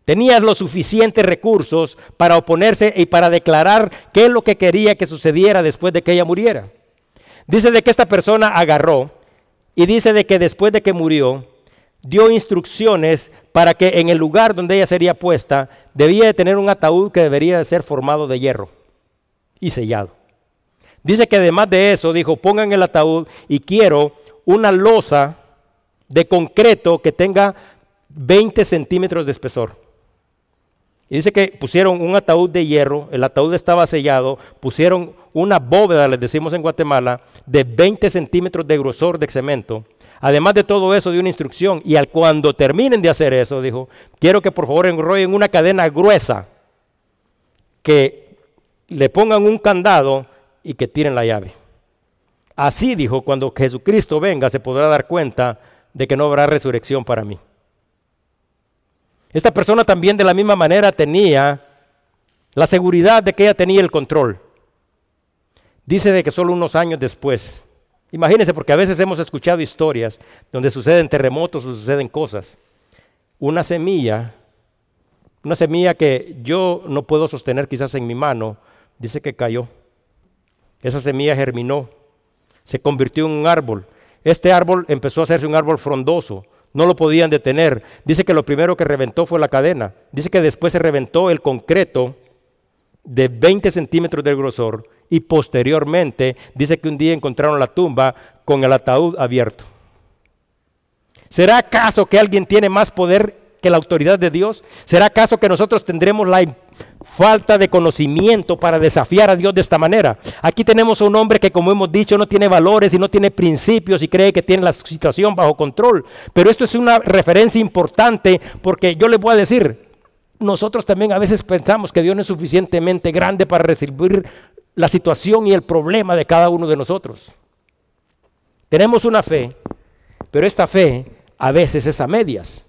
Tenía los suficientes recursos para oponerse y para declarar qué es lo que quería que sucediera después de que ella muriera. Dice de que esta persona agarró y dice de que después de que murió, dio instrucciones para que en el lugar donde ella sería puesta debía de tener un ataúd que debería de ser formado de hierro y sellado. Dice que además de eso dijo, pongan el ataúd y quiero una losa de concreto que tenga 20 centímetros de espesor. Y dice que pusieron un ataúd de hierro, el ataúd estaba sellado, pusieron una bóveda, les decimos en Guatemala, de 20 centímetros de grosor de cemento Además de todo eso, dio una instrucción y al cuando terminen de hacer eso, dijo, quiero que por favor enrollen una cadena gruesa, que le pongan un candado y que tiren la llave. Así dijo, cuando Jesucristo venga se podrá dar cuenta de que no habrá resurrección para mí. Esta persona también de la misma manera tenía la seguridad de que ella tenía el control. Dice de que solo unos años después Imagínense, porque a veces hemos escuchado historias donde suceden terremotos o suceden cosas. Una semilla, una semilla que yo no puedo sostener quizás en mi mano, dice que cayó. Esa semilla germinó, se convirtió en un árbol. Este árbol empezó a hacerse un árbol frondoso, no lo podían detener. Dice que lo primero que reventó fue la cadena. Dice que después se reventó el concreto de 20 centímetros de grosor y posteriormente dice que un día encontraron la tumba con el ataúd abierto. ¿Será acaso que alguien tiene más poder que la autoridad de Dios? ¿Será acaso que nosotros tendremos la falta de conocimiento para desafiar a Dios de esta manera? Aquí tenemos a un hombre que, como hemos dicho, no tiene valores y no tiene principios y cree que tiene la situación bajo control. Pero esto es una referencia importante porque yo les voy a decir, nosotros también a veces pensamos que Dios no es suficientemente grande para recibir la situación y el problema de cada uno de nosotros. Tenemos una fe, pero esta fe a veces es a medias.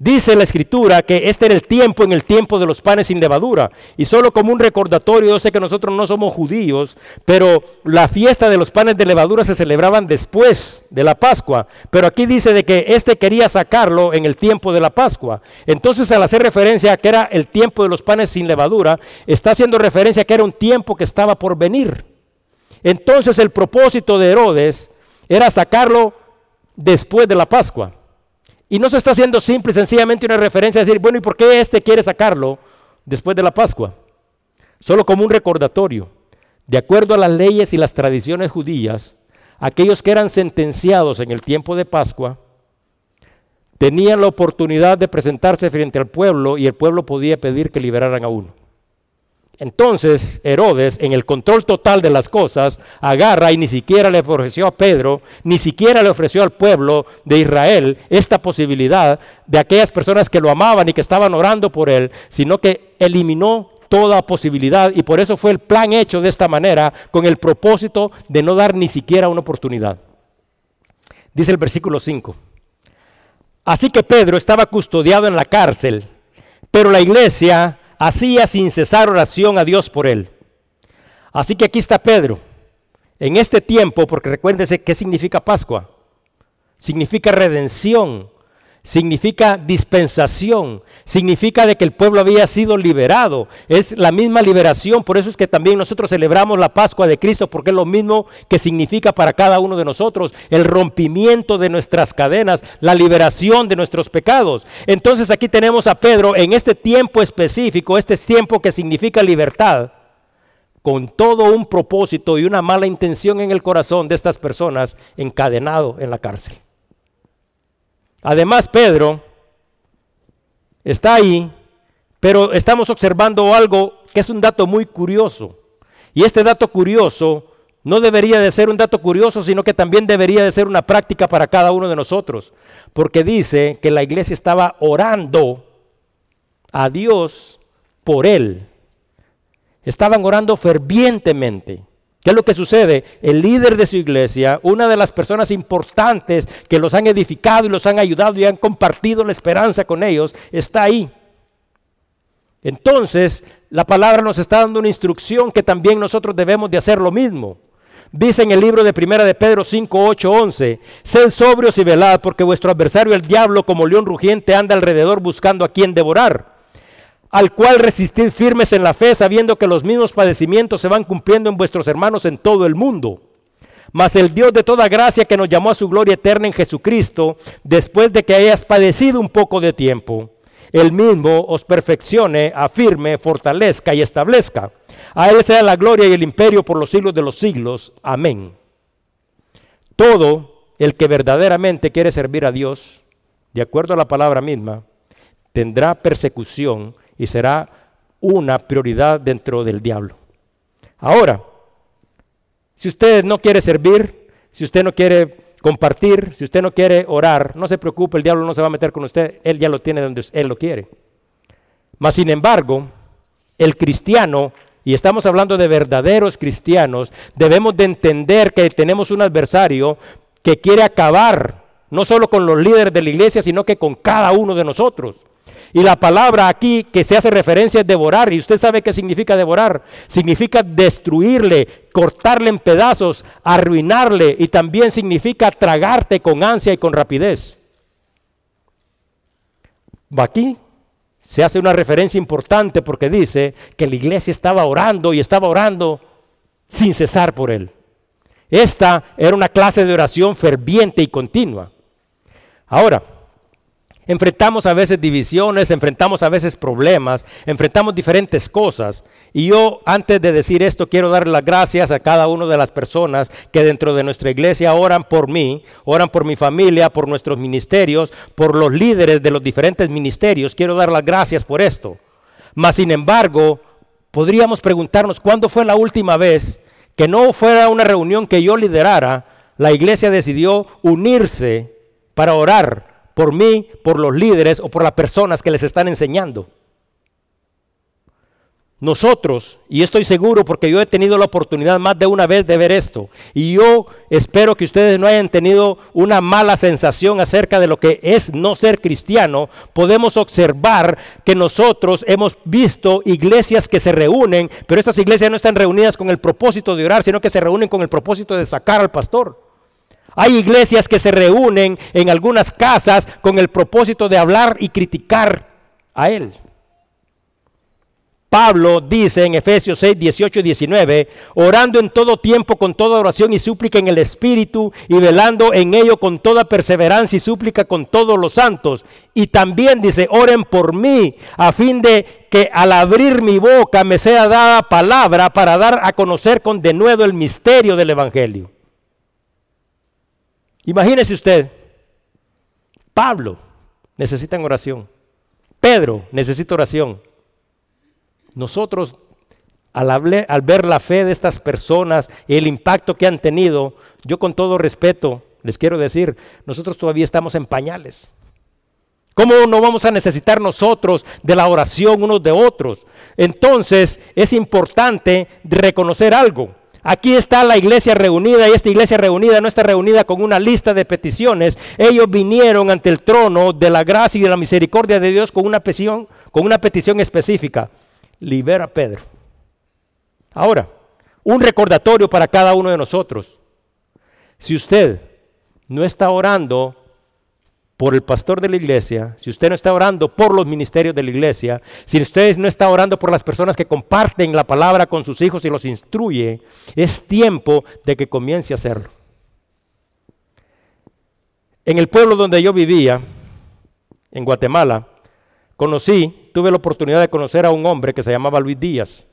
Dice la escritura que este era el tiempo en el tiempo de los panes sin levadura. Y solo como un recordatorio, yo sé que nosotros no somos judíos, pero la fiesta de los panes de levadura se celebraban después de la Pascua. Pero aquí dice de que este quería sacarlo en el tiempo de la Pascua. Entonces al hacer referencia a que era el tiempo de los panes sin levadura, está haciendo referencia a que era un tiempo que estaba por venir. Entonces el propósito de Herodes era sacarlo después de la Pascua. Y no se está haciendo simple y sencillamente una referencia a decir, bueno, ¿y por qué este quiere sacarlo después de la Pascua? Solo como un recordatorio. De acuerdo a las leyes y las tradiciones judías, aquellos que eran sentenciados en el tiempo de Pascua tenían la oportunidad de presentarse frente al pueblo y el pueblo podía pedir que liberaran a uno. Entonces Herodes, en el control total de las cosas, agarra y ni siquiera le ofreció a Pedro, ni siquiera le ofreció al pueblo de Israel esta posibilidad de aquellas personas que lo amaban y que estaban orando por él, sino que eliminó toda posibilidad y por eso fue el plan hecho de esta manera con el propósito de no dar ni siquiera una oportunidad. Dice el versículo 5. Así que Pedro estaba custodiado en la cárcel, pero la iglesia hacía sin cesar oración a Dios por él. Así que aquí está Pedro. En este tiempo, porque recuérdense qué significa Pascua. Significa redención, significa dispensación, significa de que el pueblo había sido liberado. Es la misma liberación, por eso es que también nosotros celebramos la Pascua de Cristo, porque es lo mismo que significa para cada uno de nosotros el rompimiento de nuestras cadenas, la liberación de nuestros pecados. Entonces aquí tenemos a Pedro en este tiempo específico, este tiempo que significa libertad, con todo un propósito y una mala intención en el corazón de estas personas encadenado en la cárcel. Además, Pedro está ahí, pero estamos observando algo que es un dato muy curioso. Y este dato curioso no debería de ser un dato curioso, sino que también debería de ser una práctica para cada uno de nosotros. Porque dice que la iglesia estaba orando a Dios por él. Estaban orando fervientemente. ¿Qué es lo que sucede? El líder de su iglesia, una de las personas importantes que los han edificado y los han ayudado y han compartido la esperanza con ellos, está ahí. Entonces, la palabra nos está dando una instrucción que también nosotros debemos de hacer lo mismo. Dice en el libro de Primera de Pedro 5, 8, 11, Sed sobrios y velad, porque vuestro adversario el diablo como león rugiente anda alrededor buscando a quien devorar al cual resistid firmes en la fe, sabiendo que los mismos padecimientos se van cumpliendo en vuestros hermanos en todo el mundo. Mas el Dios de toda gracia que nos llamó a su gloria eterna en Jesucristo, después de que hayas padecido un poco de tiempo, el mismo os perfeccione, afirme, fortalezca y establezca. A Él sea la gloria y el imperio por los siglos de los siglos. Amén. Todo el que verdaderamente quiere servir a Dios, de acuerdo a la palabra misma, tendrá persecución y será una prioridad dentro del diablo. Ahora, si usted no quiere servir, si usted no quiere compartir, si usted no quiere orar, no se preocupe, el diablo no se va a meter con usted, él ya lo tiene donde él lo quiere. Mas, sin embargo, el cristiano, y estamos hablando de verdaderos cristianos, debemos de entender que tenemos un adversario que quiere acabar no solo con los líderes de la iglesia, sino que con cada uno de nosotros. Y la palabra aquí que se hace referencia es devorar. Y usted sabe qué significa devorar. Significa destruirle, cortarle en pedazos, arruinarle. Y también significa tragarte con ansia y con rapidez. Aquí se hace una referencia importante porque dice que la iglesia estaba orando y estaba orando sin cesar por él. Esta era una clase de oración ferviente y continua. Ahora, Enfrentamos a veces divisiones, enfrentamos a veces problemas, enfrentamos diferentes cosas. Y yo antes de decir esto quiero dar las gracias a cada una de las personas que dentro de nuestra iglesia oran por mí, oran por mi familia, por nuestros ministerios, por los líderes de los diferentes ministerios. Quiero dar las gracias por esto. Mas sin embargo, podríamos preguntarnos cuándo fue la última vez que no fuera una reunión que yo liderara, la iglesia decidió unirse para orar por mí, por los líderes o por las personas que les están enseñando. Nosotros, y estoy seguro porque yo he tenido la oportunidad más de una vez de ver esto, y yo espero que ustedes no hayan tenido una mala sensación acerca de lo que es no ser cristiano, podemos observar que nosotros hemos visto iglesias que se reúnen, pero estas iglesias no están reunidas con el propósito de orar, sino que se reúnen con el propósito de sacar al pastor. Hay iglesias que se reúnen en algunas casas con el propósito de hablar y criticar a Él. Pablo dice en Efesios 6, 18 y 19, orando en todo tiempo con toda oración y súplica en el Espíritu y velando en ello con toda perseverancia y súplica con todos los santos. Y también dice, oren por mí a fin de que al abrir mi boca me sea dada palabra para dar a conocer con denuedo el misterio del Evangelio Imagínese usted, Pablo necesita oración, Pedro necesita oración. Nosotros, al, al ver la fe de estas personas y el impacto que han tenido, yo con todo respeto les quiero decir, nosotros todavía estamos en pañales. ¿Cómo no vamos a necesitar nosotros de la oración unos de otros? Entonces es importante reconocer algo. Aquí está la iglesia reunida y esta iglesia reunida no está reunida con una lista de peticiones. Ellos vinieron ante el trono de la gracia y de la misericordia de Dios con una petición, con una petición específica. Libera a Pedro. Ahora, un recordatorio para cada uno de nosotros. Si usted no está orando por el pastor de la iglesia, si usted no está orando por los ministerios de la iglesia, si usted no está orando por las personas que comparten la palabra con sus hijos y los instruye, es tiempo de que comience a hacerlo. En el pueblo donde yo vivía, en Guatemala, conocí, tuve la oportunidad de conocer a un hombre que se llamaba Luis Díaz.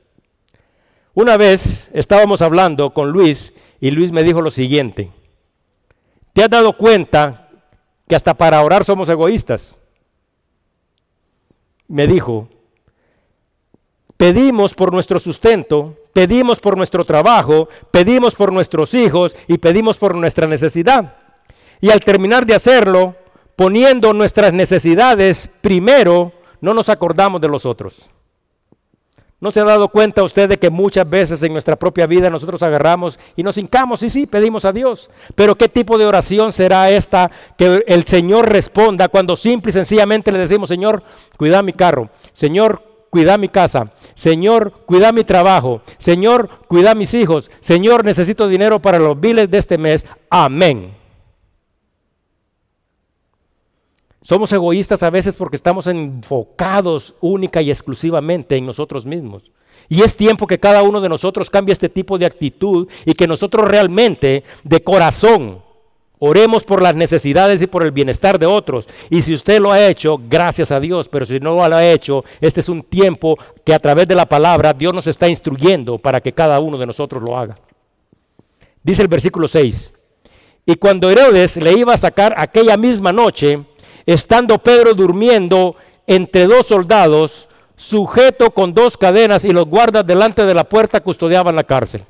Una vez estábamos hablando con Luis y Luis me dijo lo siguiente, ¿te has dado cuenta que hasta para orar somos egoístas. Me dijo, pedimos por nuestro sustento, pedimos por nuestro trabajo, pedimos por nuestros hijos y pedimos por nuestra necesidad. Y al terminar de hacerlo, poniendo nuestras necesidades primero, no nos acordamos de los otros. ¿No se ha dado cuenta usted de que muchas veces en nuestra propia vida nosotros agarramos y nos hincamos y sí, pedimos a Dios? Pero ¿qué tipo de oración será esta que el Señor responda cuando simple y sencillamente le decimos, Señor, cuida mi carro, Señor, cuida mi casa, Señor, cuida mi trabajo, Señor, cuida mis hijos, Señor, necesito dinero para los biles de este mes, amén. Somos egoístas a veces porque estamos enfocados única y exclusivamente en nosotros mismos. Y es tiempo que cada uno de nosotros cambie este tipo de actitud y que nosotros realmente de corazón oremos por las necesidades y por el bienestar de otros. Y si usted lo ha hecho, gracias a Dios, pero si no lo ha hecho, este es un tiempo que a través de la palabra Dios nos está instruyendo para que cada uno de nosotros lo haga. Dice el versículo 6. Y cuando Herodes le iba a sacar aquella misma noche, estando Pedro durmiendo entre dos soldados, sujeto con dos cadenas y los guardas delante de la puerta custodiaban la cárcel.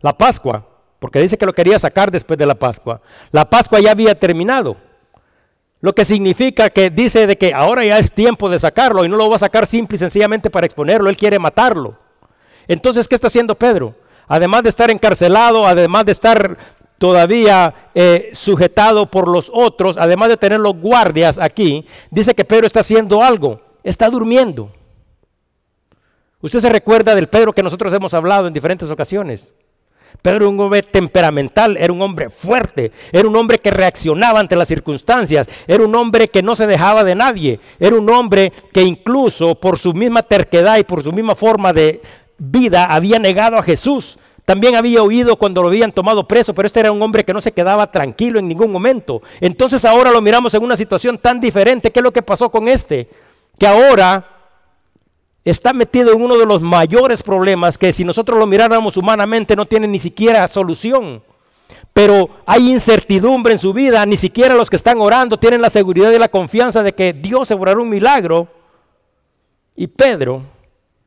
La Pascua, porque dice que lo quería sacar después de la Pascua. La Pascua ya había terminado. Lo que significa que dice de que ahora ya es tiempo de sacarlo y no lo va a sacar simple y sencillamente para exponerlo, él quiere matarlo. Entonces, ¿qué está haciendo Pedro? Además de estar encarcelado, además de estar todavía eh, sujetado por los otros, además de tener los guardias aquí, dice que Pedro está haciendo algo, está durmiendo. Usted se recuerda del Pedro que nosotros hemos hablado en diferentes ocasiones. Pedro era un hombre temperamental, era un hombre fuerte, era un hombre que reaccionaba ante las circunstancias, era un hombre que no se dejaba de nadie, era un hombre que incluso por su misma terquedad y por su misma forma de vida había negado a Jesús También había oído cuando lo habían tomado preso, pero este era un hombre que no se quedaba tranquilo en ningún momento. Entonces ahora lo miramos en una situación tan diferente. ¿Qué es lo que pasó con este? Que ahora está metido en uno de los mayores problemas que si nosotros lo miráramos humanamente no tiene ni siquiera solución. Pero hay incertidumbre en su vida, ni siquiera los que están orando tienen la seguridad y la confianza de que Dios se un milagro. Y Pedro,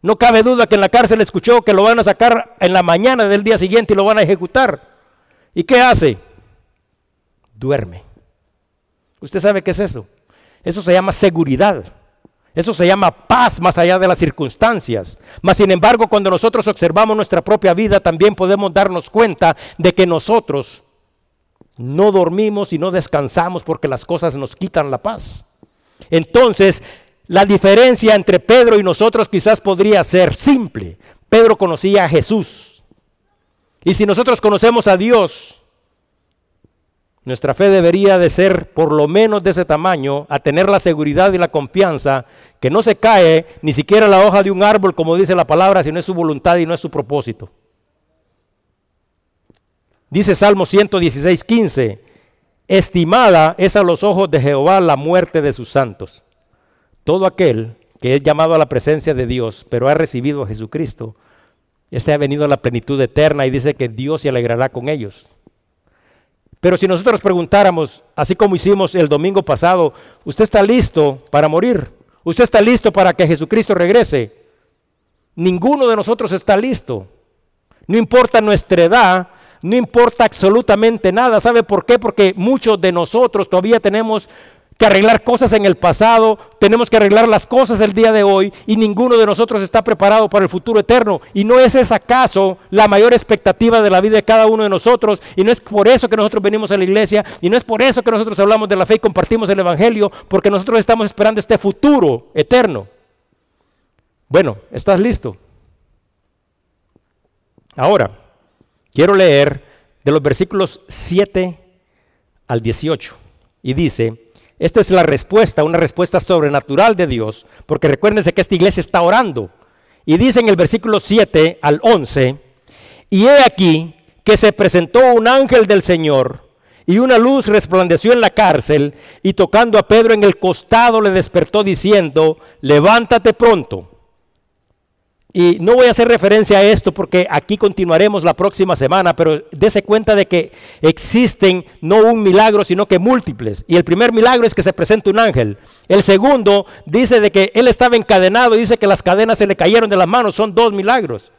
no cabe duda que en la cárcel escuchó que lo van a sacar en la mañana del día siguiente y lo van a ejecutar. ¿Y qué hace? Duerme. ¿Usted sabe qué es eso? Eso se llama seguridad. Eso se llama paz más allá de las circunstancias. Mas sin embargo, cuando nosotros observamos nuestra propia vida, también podemos darnos cuenta de que nosotros no dormimos y no descansamos porque las cosas nos quitan la paz. Entonces, la diferencia entre Pedro y nosotros quizás podría ser simple. Pedro conocía a Jesús. Y si nosotros conocemos a Dios, nuestra fe debería de ser por lo menos de ese tamaño, a tener la seguridad y la confianza que no se cae ni siquiera la hoja de un árbol, como dice la palabra, sino es su voluntad y no es su propósito. Dice Salmo 116, 15, estimada es a los ojos de Jehová la muerte de sus santos. Todo aquel que es llamado a la presencia de Dios, pero ha recibido a Jesucristo, este ha venido a la plenitud eterna y dice que Dios se alegrará con ellos. Pero si nosotros preguntáramos, así como hicimos el domingo pasado, ¿usted está listo para morir? ¿Usted está listo para que Jesucristo regrese? Ninguno de nosotros está listo. No importa nuestra edad, no importa absolutamente nada. ¿Sabe por qué? Porque muchos de nosotros todavía tenemos que arreglar cosas en el pasado, tenemos que arreglar las cosas el día de hoy y ninguno de nosotros está preparado para el futuro eterno. Y no es esa acaso la mayor expectativa de la vida de cada uno de nosotros y no es por eso que nosotros venimos a la iglesia y no es por eso que nosotros hablamos de la fe y compartimos el Evangelio, porque nosotros estamos esperando este futuro eterno. Bueno, ¿estás listo? Ahora, quiero leer de los versículos 7 al 18 y dice, esta es la respuesta, una respuesta sobrenatural de Dios, porque recuérdense que esta iglesia está orando. Y dice en el versículo 7 al 11, y he aquí que se presentó un ángel del Señor, y una luz resplandeció en la cárcel, y tocando a Pedro en el costado le despertó diciendo, levántate pronto. Y no voy a hacer referencia a esto porque aquí continuaremos la próxima semana, pero dése cuenta de que existen no un milagro, sino que múltiples. Y el primer milagro es que se presente un ángel. El segundo dice de que él estaba encadenado y dice que las cadenas se le cayeron de las manos. Son dos milagros.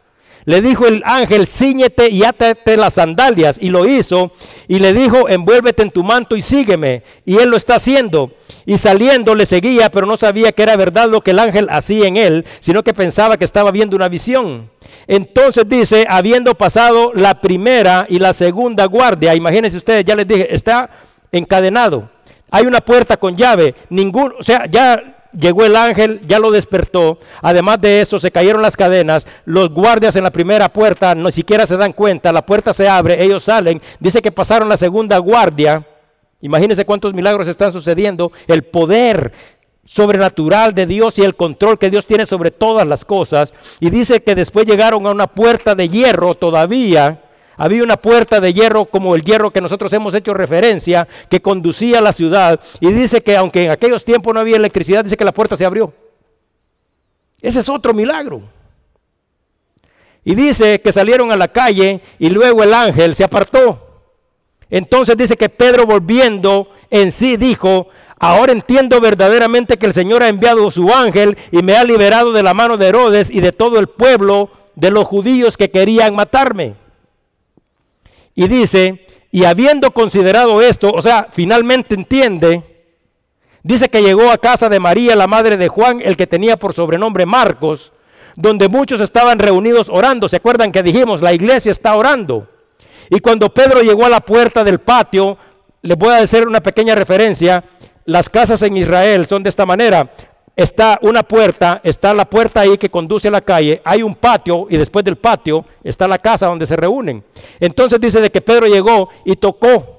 Le dijo el ángel, ciñete y átate las sandalias. Y lo hizo. Y le dijo, envuélvete en tu manto y sígueme. Y él lo está haciendo. Y saliendo le seguía, pero no sabía que era verdad lo que el ángel hacía en él, sino que pensaba que estaba viendo una visión. Entonces dice, habiendo pasado la primera y la segunda guardia, imagínense ustedes, ya les dije, está encadenado. Hay una puerta con llave, ningún, o sea, ya llegó el ángel, ya lo despertó. Además de eso, se cayeron las cadenas. Los guardias en la primera puerta no siquiera se dan cuenta. La puerta se abre, ellos salen. Dice que pasaron la segunda guardia. Imagínense cuántos milagros están sucediendo. El poder sobrenatural de Dios y el control que Dios tiene sobre todas las cosas. Y dice que después llegaron a una puerta de hierro todavía había una puerta de hierro como el hierro que nosotros hemos hecho referencia, que conducía a la ciudad. Y dice que aunque en aquellos tiempos no había electricidad, dice que la puerta se abrió. Ese es otro milagro. Y dice que salieron a la calle y luego el ángel se apartó. Entonces dice que Pedro volviendo en sí dijo, ahora entiendo verdaderamente que el Señor ha enviado su ángel y me ha liberado de la mano de Herodes y de todo el pueblo de los judíos que querían matarme. Y dice, y habiendo considerado esto, o sea, finalmente entiende, dice que llegó a casa de María, la madre de Juan, el que tenía por sobrenombre Marcos, donde muchos estaban reunidos orando. ¿Se acuerdan que dijimos, la iglesia está orando? Y cuando Pedro llegó a la puerta del patio, les voy a hacer una pequeña referencia, las casas en Israel son de esta manera está una puerta, está la puerta ahí que conduce a la calle, hay un patio y después del patio está la casa donde se reúnen. Entonces dice de que Pedro llegó y tocó.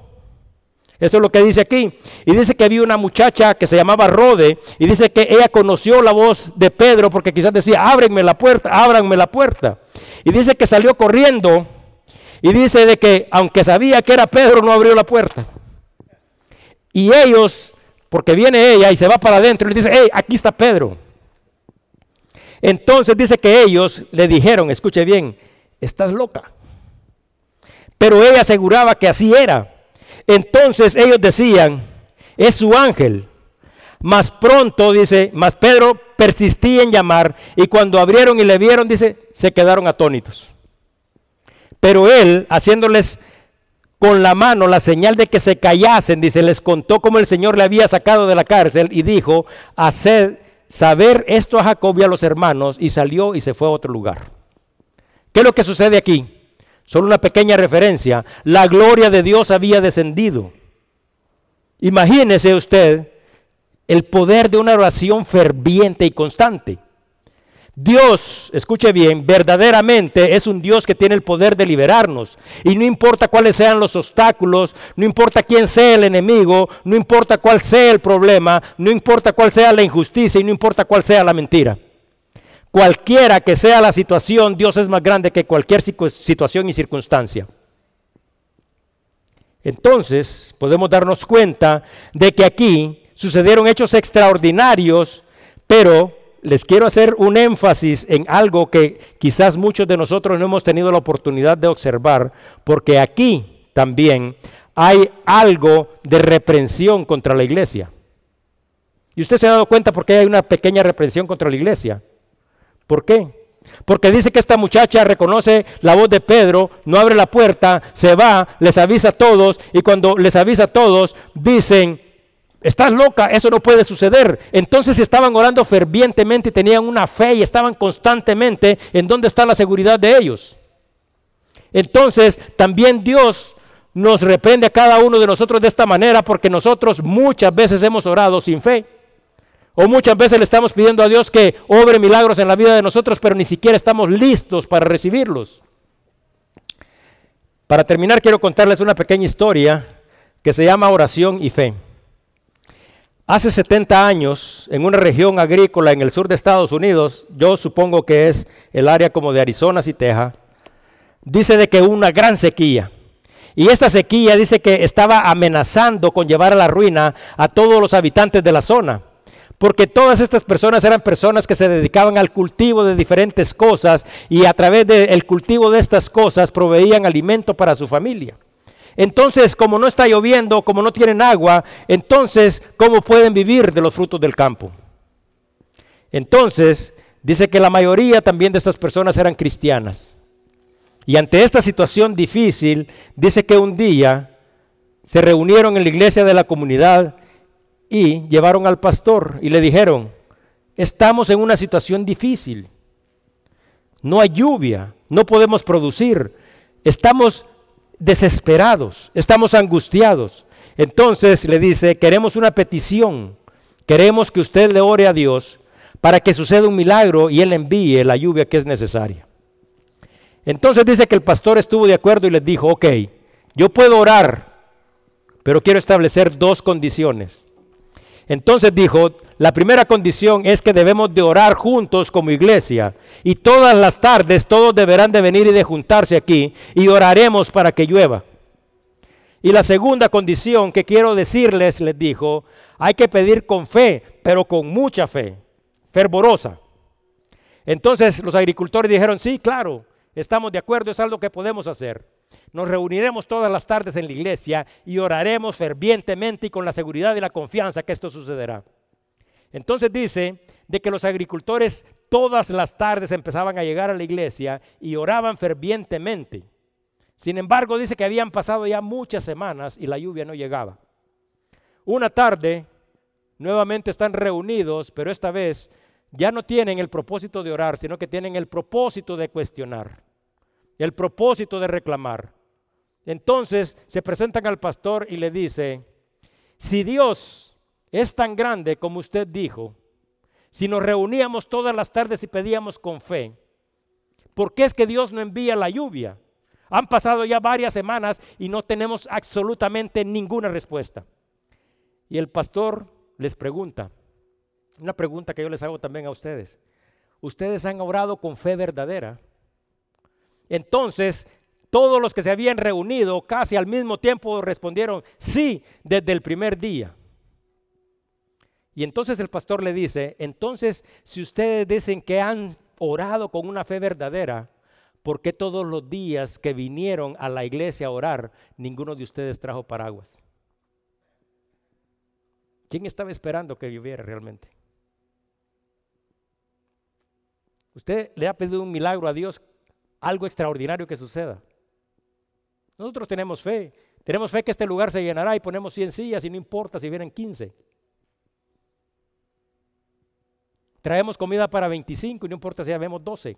Eso es lo que dice aquí. Y dice que había una muchacha que se llamaba Rode y dice que ella conoció la voz de Pedro porque quizás decía, ábrenme la puerta, ábranme la puerta. Y dice que salió corriendo Y dice de que aunque sabía que era Pedro, no abrió la puerta. Y ellos, porque viene ella y se va para adentro y le dice, hey, aquí está Pedro. Entonces dice que ellos le dijeron, escuche bien, estás loca. Pero ella aseguraba que así era. Entonces ellos decían, es su ángel. Más pronto, dice, más Pedro persistía en llamar y cuando abrieron y le vieron, dice, se quedaron atónitos. Pero él, haciéndoles con la mano la señal de que se callasen, dice, les contó cómo el Señor le había sacado de la cárcel y dijo, haced saber esto a Jacob y a los hermanos y salió y se fue a otro lugar. ¿Qué es lo que sucede aquí? Solo una pequeña referencia. La gloria de Dios había descendido. Imagínese usted el poder de una oración ferviente y constante. Dios, escuche bien, verdaderamente es un Dios que tiene el poder de liberarnos. Y no importa cuáles sean los obstáculos, no importa quién sea el enemigo, no importa cuál sea el problema, no importa cuál sea la injusticia y no importa cuál sea la mentira. Cualquiera que sea la situación, Dios es más grande que cualquier situación y circunstancia. Entonces podemos darnos cuenta de que aquí sucedieron hechos extraordinarios, pero les quiero hacer un énfasis en algo que quizás muchos de nosotros no hemos tenido la oportunidad de observar, porque aquí también hay algo de reprensión contra la iglesia. Y usted se ha dado cuenta por qué hay una pequeña reprensión contra la iglesia. ¿Por qué? Porque dice que esta muchacha reconoce la voz de Pedro, no abre la puerta, se va, les avisa a todos y cuando les avisa a todos dicen, Estás loca, eso no puede suceder. Entonces estaban orando fervientemente tenían una fe y estaban constantemente en dónde está la seguridad de ellos. Entonces también Dios nos reprende a cada uno de nosotros de esta manera porque nosotros muchas veces hemos orado sin fe. O muchas veces le estamos pidiendo a Dios que obre milagros en la vida de nosotros, pero ni siquiera estamos listos para recibirlos. Para terminar, quiero contarles una pequeña historia que se llama oración y fe. Hace 70 años, en una región agrícola en el sur de Estados Unidos, yo supongo que es el área como de Arizona y Texas, dice de que una gran sequía. Y esta sequía dice que estaba amenazando con llevar a la ruina a todos los habitantes de la zona. Porque todas estas personas eran personas que se dedicaban al cultivo de diferentes cosas y a través del cultivo de estas cosas proveían alimento para su familia. Entonces, como no está lloviendo, como no tienen agua, entonces, ¿cómo pueden vivir de los frutos del campo? Entonces, dice que la mayoría también de estas personas eran cristianas. Y ante esta situación difícil, dice que un día se reunieron en la iglesia de la comunidad y llevaron al pastor y le dijeron, estamos en una situación difícil, no hay lluvia, no podemos producir, estamos desesperados, estamos angustiados. Entonces le dice, queremos una petición, queremos que usted le ore a Dios para que suceda un milagro y Él envíe la lluvia que es necesaria. Entonces dice que el pastor estuvo de acuerdo y les dijo, ok, yo puedo orar, pero quiero establecer dos condiciones. Entonces dijo, la primera condición es que debemos de orar juntos como iglesia y todas las tardes todos deberán de venir y de juntarse aquí y oraremos para que llueva. Y la segunda condición que quiero decirles, les dijo, hay que pedir con fe, pero con mucha fe, fervorosa. Entonces los agricultores dijeron, sí, claro, estamos de acuerdo, es algo que podemos hacer. Nos reuniremos todas las tardes en la iglesia y oraremos fervientemente y con la seguridad y la confianza que esto sucederá. Entonces dice de que los agricultores todas las tardes empezaban a llegar a la iglesia y oraban fervientemente. Sin embargo, dice que habían pasado ya muchas semanas y la lluvia no llegaba. Una tarde, nuevamente están reunidos, pero esta vez ya no tienen el propósito de orar, sino que tienen el propósito de cuestionar, el propósito de reclamar. Entonces se presentan al pastor y le dice, si Dios es tan grande como usted dijo, si nos reuníamos todas las tardes y pedíamos con fe, ¿por qué es que Dios no envía la lluvia? Han pasado ya varias semanas y no tenemos absolutamente ninguna respuesta. Y el pastor les pregunta, una pregunta que yo les hago también a ustedes. ¿Ustedes han orado con fe verdadera? Entonces, Todos los que se habían reunido casi al mismo tiempo respondieron sí desde el primer día. Y entonces el pastor le dice, entonces si ustedes dicen que han orado con una fe verdadera, ¿por qué todos los días que vinieron a la iglesia a orar, ninguno de ustedes trajo paraguas? ¿Quién estaba esperando que lloviera realmente? Usted le ha pedido un milagro a Dios, algo extraordinario que suceda. Nosotros tenemos fe. Tenemos fe que este lugar se llenará y ponemos 100 sillas y no importa si vienen 15. Traemos comida para 25 y no importa si ya vemos 12.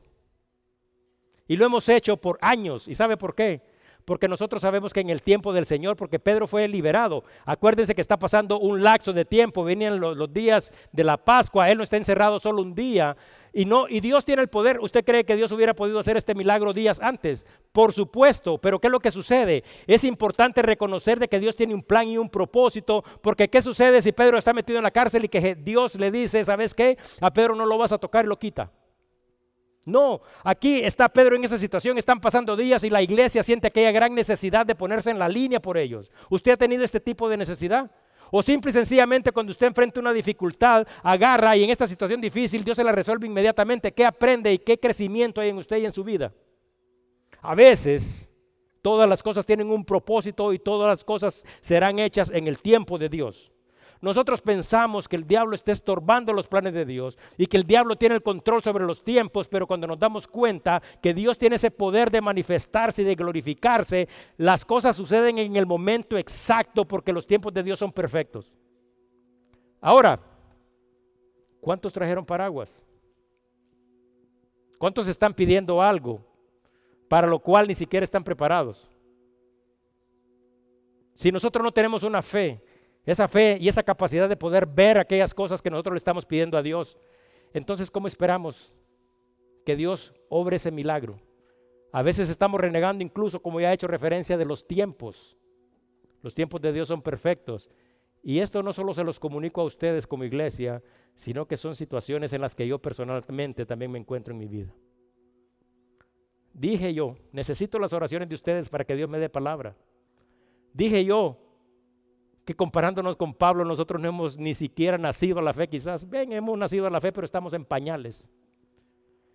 Y lo hemos hecho por años. ¿Y sabe por qué? porque nosotros sabemos que en el tiempo del Señor, porque Pedro fue liberado, acuérdense que está pasando un lapso de tiempo, venían los, días de la Pascua, Él no está encerrado solo un día, y, no, y Dios tiene el poder. ¿Usted cree que Dios hubiera podido hacer este milagro días antes? Por supuesto, pero ¿qué es lo que sucede? Es importante reconocer de que Dios tiene un plan y un propósito, porque ¿qué sucede si Pedro está metido en la cárcel y que Dios le dice, ¿sabes qué? A Pedro no lo vas a tocar y lo quita. No, aquí está Pedro en esa situación, están pasando días y la iglesia siente aquella gran necesidad de ponerse en la línea por ellos. ¿Usted ha tenido este tipo de necesidad? O simple y sencillamente cuando usted enfrenta una dificultad, agarra y en esta situación difícil Dios se la resuelve inmediatamente. ¿Qué aprende y qué crecimiento hay en usted y en su vida? A veces todas las cosas tienen un propósito y todas las cosas serán hechas en el tiempo de Dios. Nosotros pensamos que el diablo está estorbando los planes de Dios y que el diablo tiene el control sobre los tiempos, pero cuando nos damos cuenta que Dios tiene ese poder de manifestarse y de glorificarse, las cosas suceden en el momento exacto porque los tiempos de Dios son perfectos. Ahora, ¿cuántos trajeron paraguas? ¿Cuántos están pidiendo algo para lo cual ni siquiera están preparados? Si nosotros no tenemos una fe esa fe y esa capacidad de poder ver aquellas cosas que nosotros le estamos pidiendo a Dios. Entonces, ¿cómo esperamos que Dios obre ese milagro? A veces estamos renegando incluso, como ya he hecho referencia, de los tiempos. Los tiempos de Dios son perfectos. Y esto no solo se los comunico a ustedes como iglesia, sino que son situaciones en las que yo personalmente también me encuentro en mi vida. Dije yo, necesito las oraciones de ustedes para que Dios me dé palabra. Dije yo, que comparándonos con Pablo nosotros no hemos ni siquiera nacido a la fe quizás. Ven, hemos nacido a la fe, pero estamos en pañales.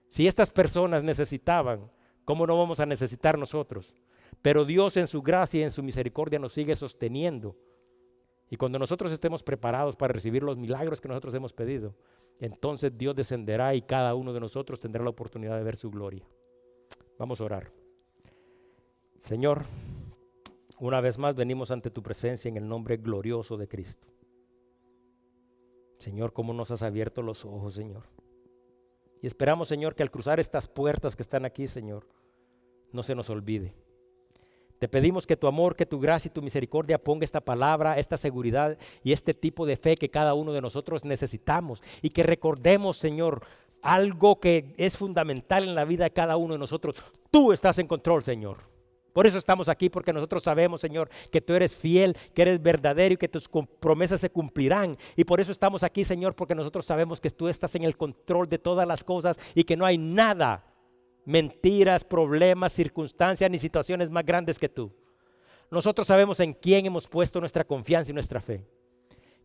Si estas personas necesitaban, ¿cómo no vamos a necesitar nosotros? Pero Dios en su gracia y en su misericordia nos sigue sosteniendo. Y cuando nosotros estemos preparados para recibir los milagros que nosotros hemos pedido, entonces Dios descenderá y cada uno de nosotros tendrá la oportunidad de ver su gloria. Vamos a orar. Señor, una vez más venimos ante tu presencia en el nombre glorioso de Cristo. Señor, cómo nos has abierto los ojos, Señor. Y esperamos, Señor, que al cruzar estas puertas que están aquí, Señor, no se nos olvide. Te pedimos que tu amor, que tu gracia y tu misericordia ponga esta palabra, esta seguridad y este tipo de fe que cada uno de nosotros necesitamos. Y que recordemos, Señor, algo que es fundamental en la vida de cada uno de nosotros. Tú estás en control, Señor. Por eso estamos aquí, porque nosotros sabemos, Señor, que tú eres fiel, que eres verdadero y que tus promesas se cumplirán. Y por eso estamos aquí, Señor, porque nosotros sabemos que tú estás en el control de todas las cosas y que no hay nada, mentiras, problemas, circunstancias ni situaciones más grandes que tú. Nosotros sabemos en quién hemos puesto nuestra confianza y nuestra fe.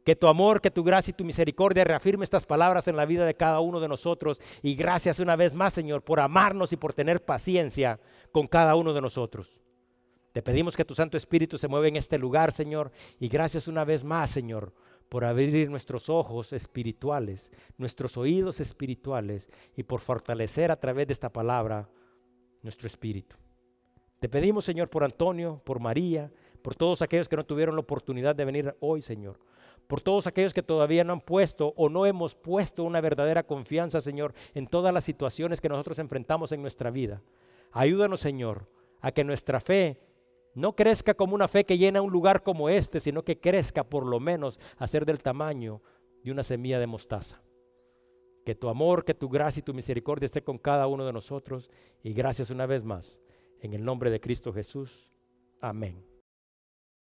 Que tu amor, que tu gracia y tu misericordia reafirme estas palabras en la vida de cada uno de nosotros. Y gracias una vez más, Señor, por amarnos y por tener paciencia con cada uno de nosotros. Te pedimos que tu Santo Espíritu se mueva en este lugar, Señor. Y gracias una vez más, Señor, por abrir nuestros ojos espirituales, nuestros oídos espirituales y por fortalecer a través de esta palabra nuestro espíritu. Te pedimos, Señor, por Antonio, por María, por todos aquellos que no tuvieron la oportunidad de venir hoy, Señor por todos aquellos que todavía no han puesto o no hemos puesto una verdadera confianza, Señor, en todas las situaciones que nosotros enfrentamos en nuestra vida. Ayúdanos, Señor, a que nuestra fe no crezca como una fe que llena un lugar como este, sino que crezca por lo menos a ser del tamaño de una semilla de mostaza. Que tu amor, que tu gracia y tu misericordia esté con cada uno de nosotros. Y gracias una vez más. En el nombre de Cristo Jesús. Amén.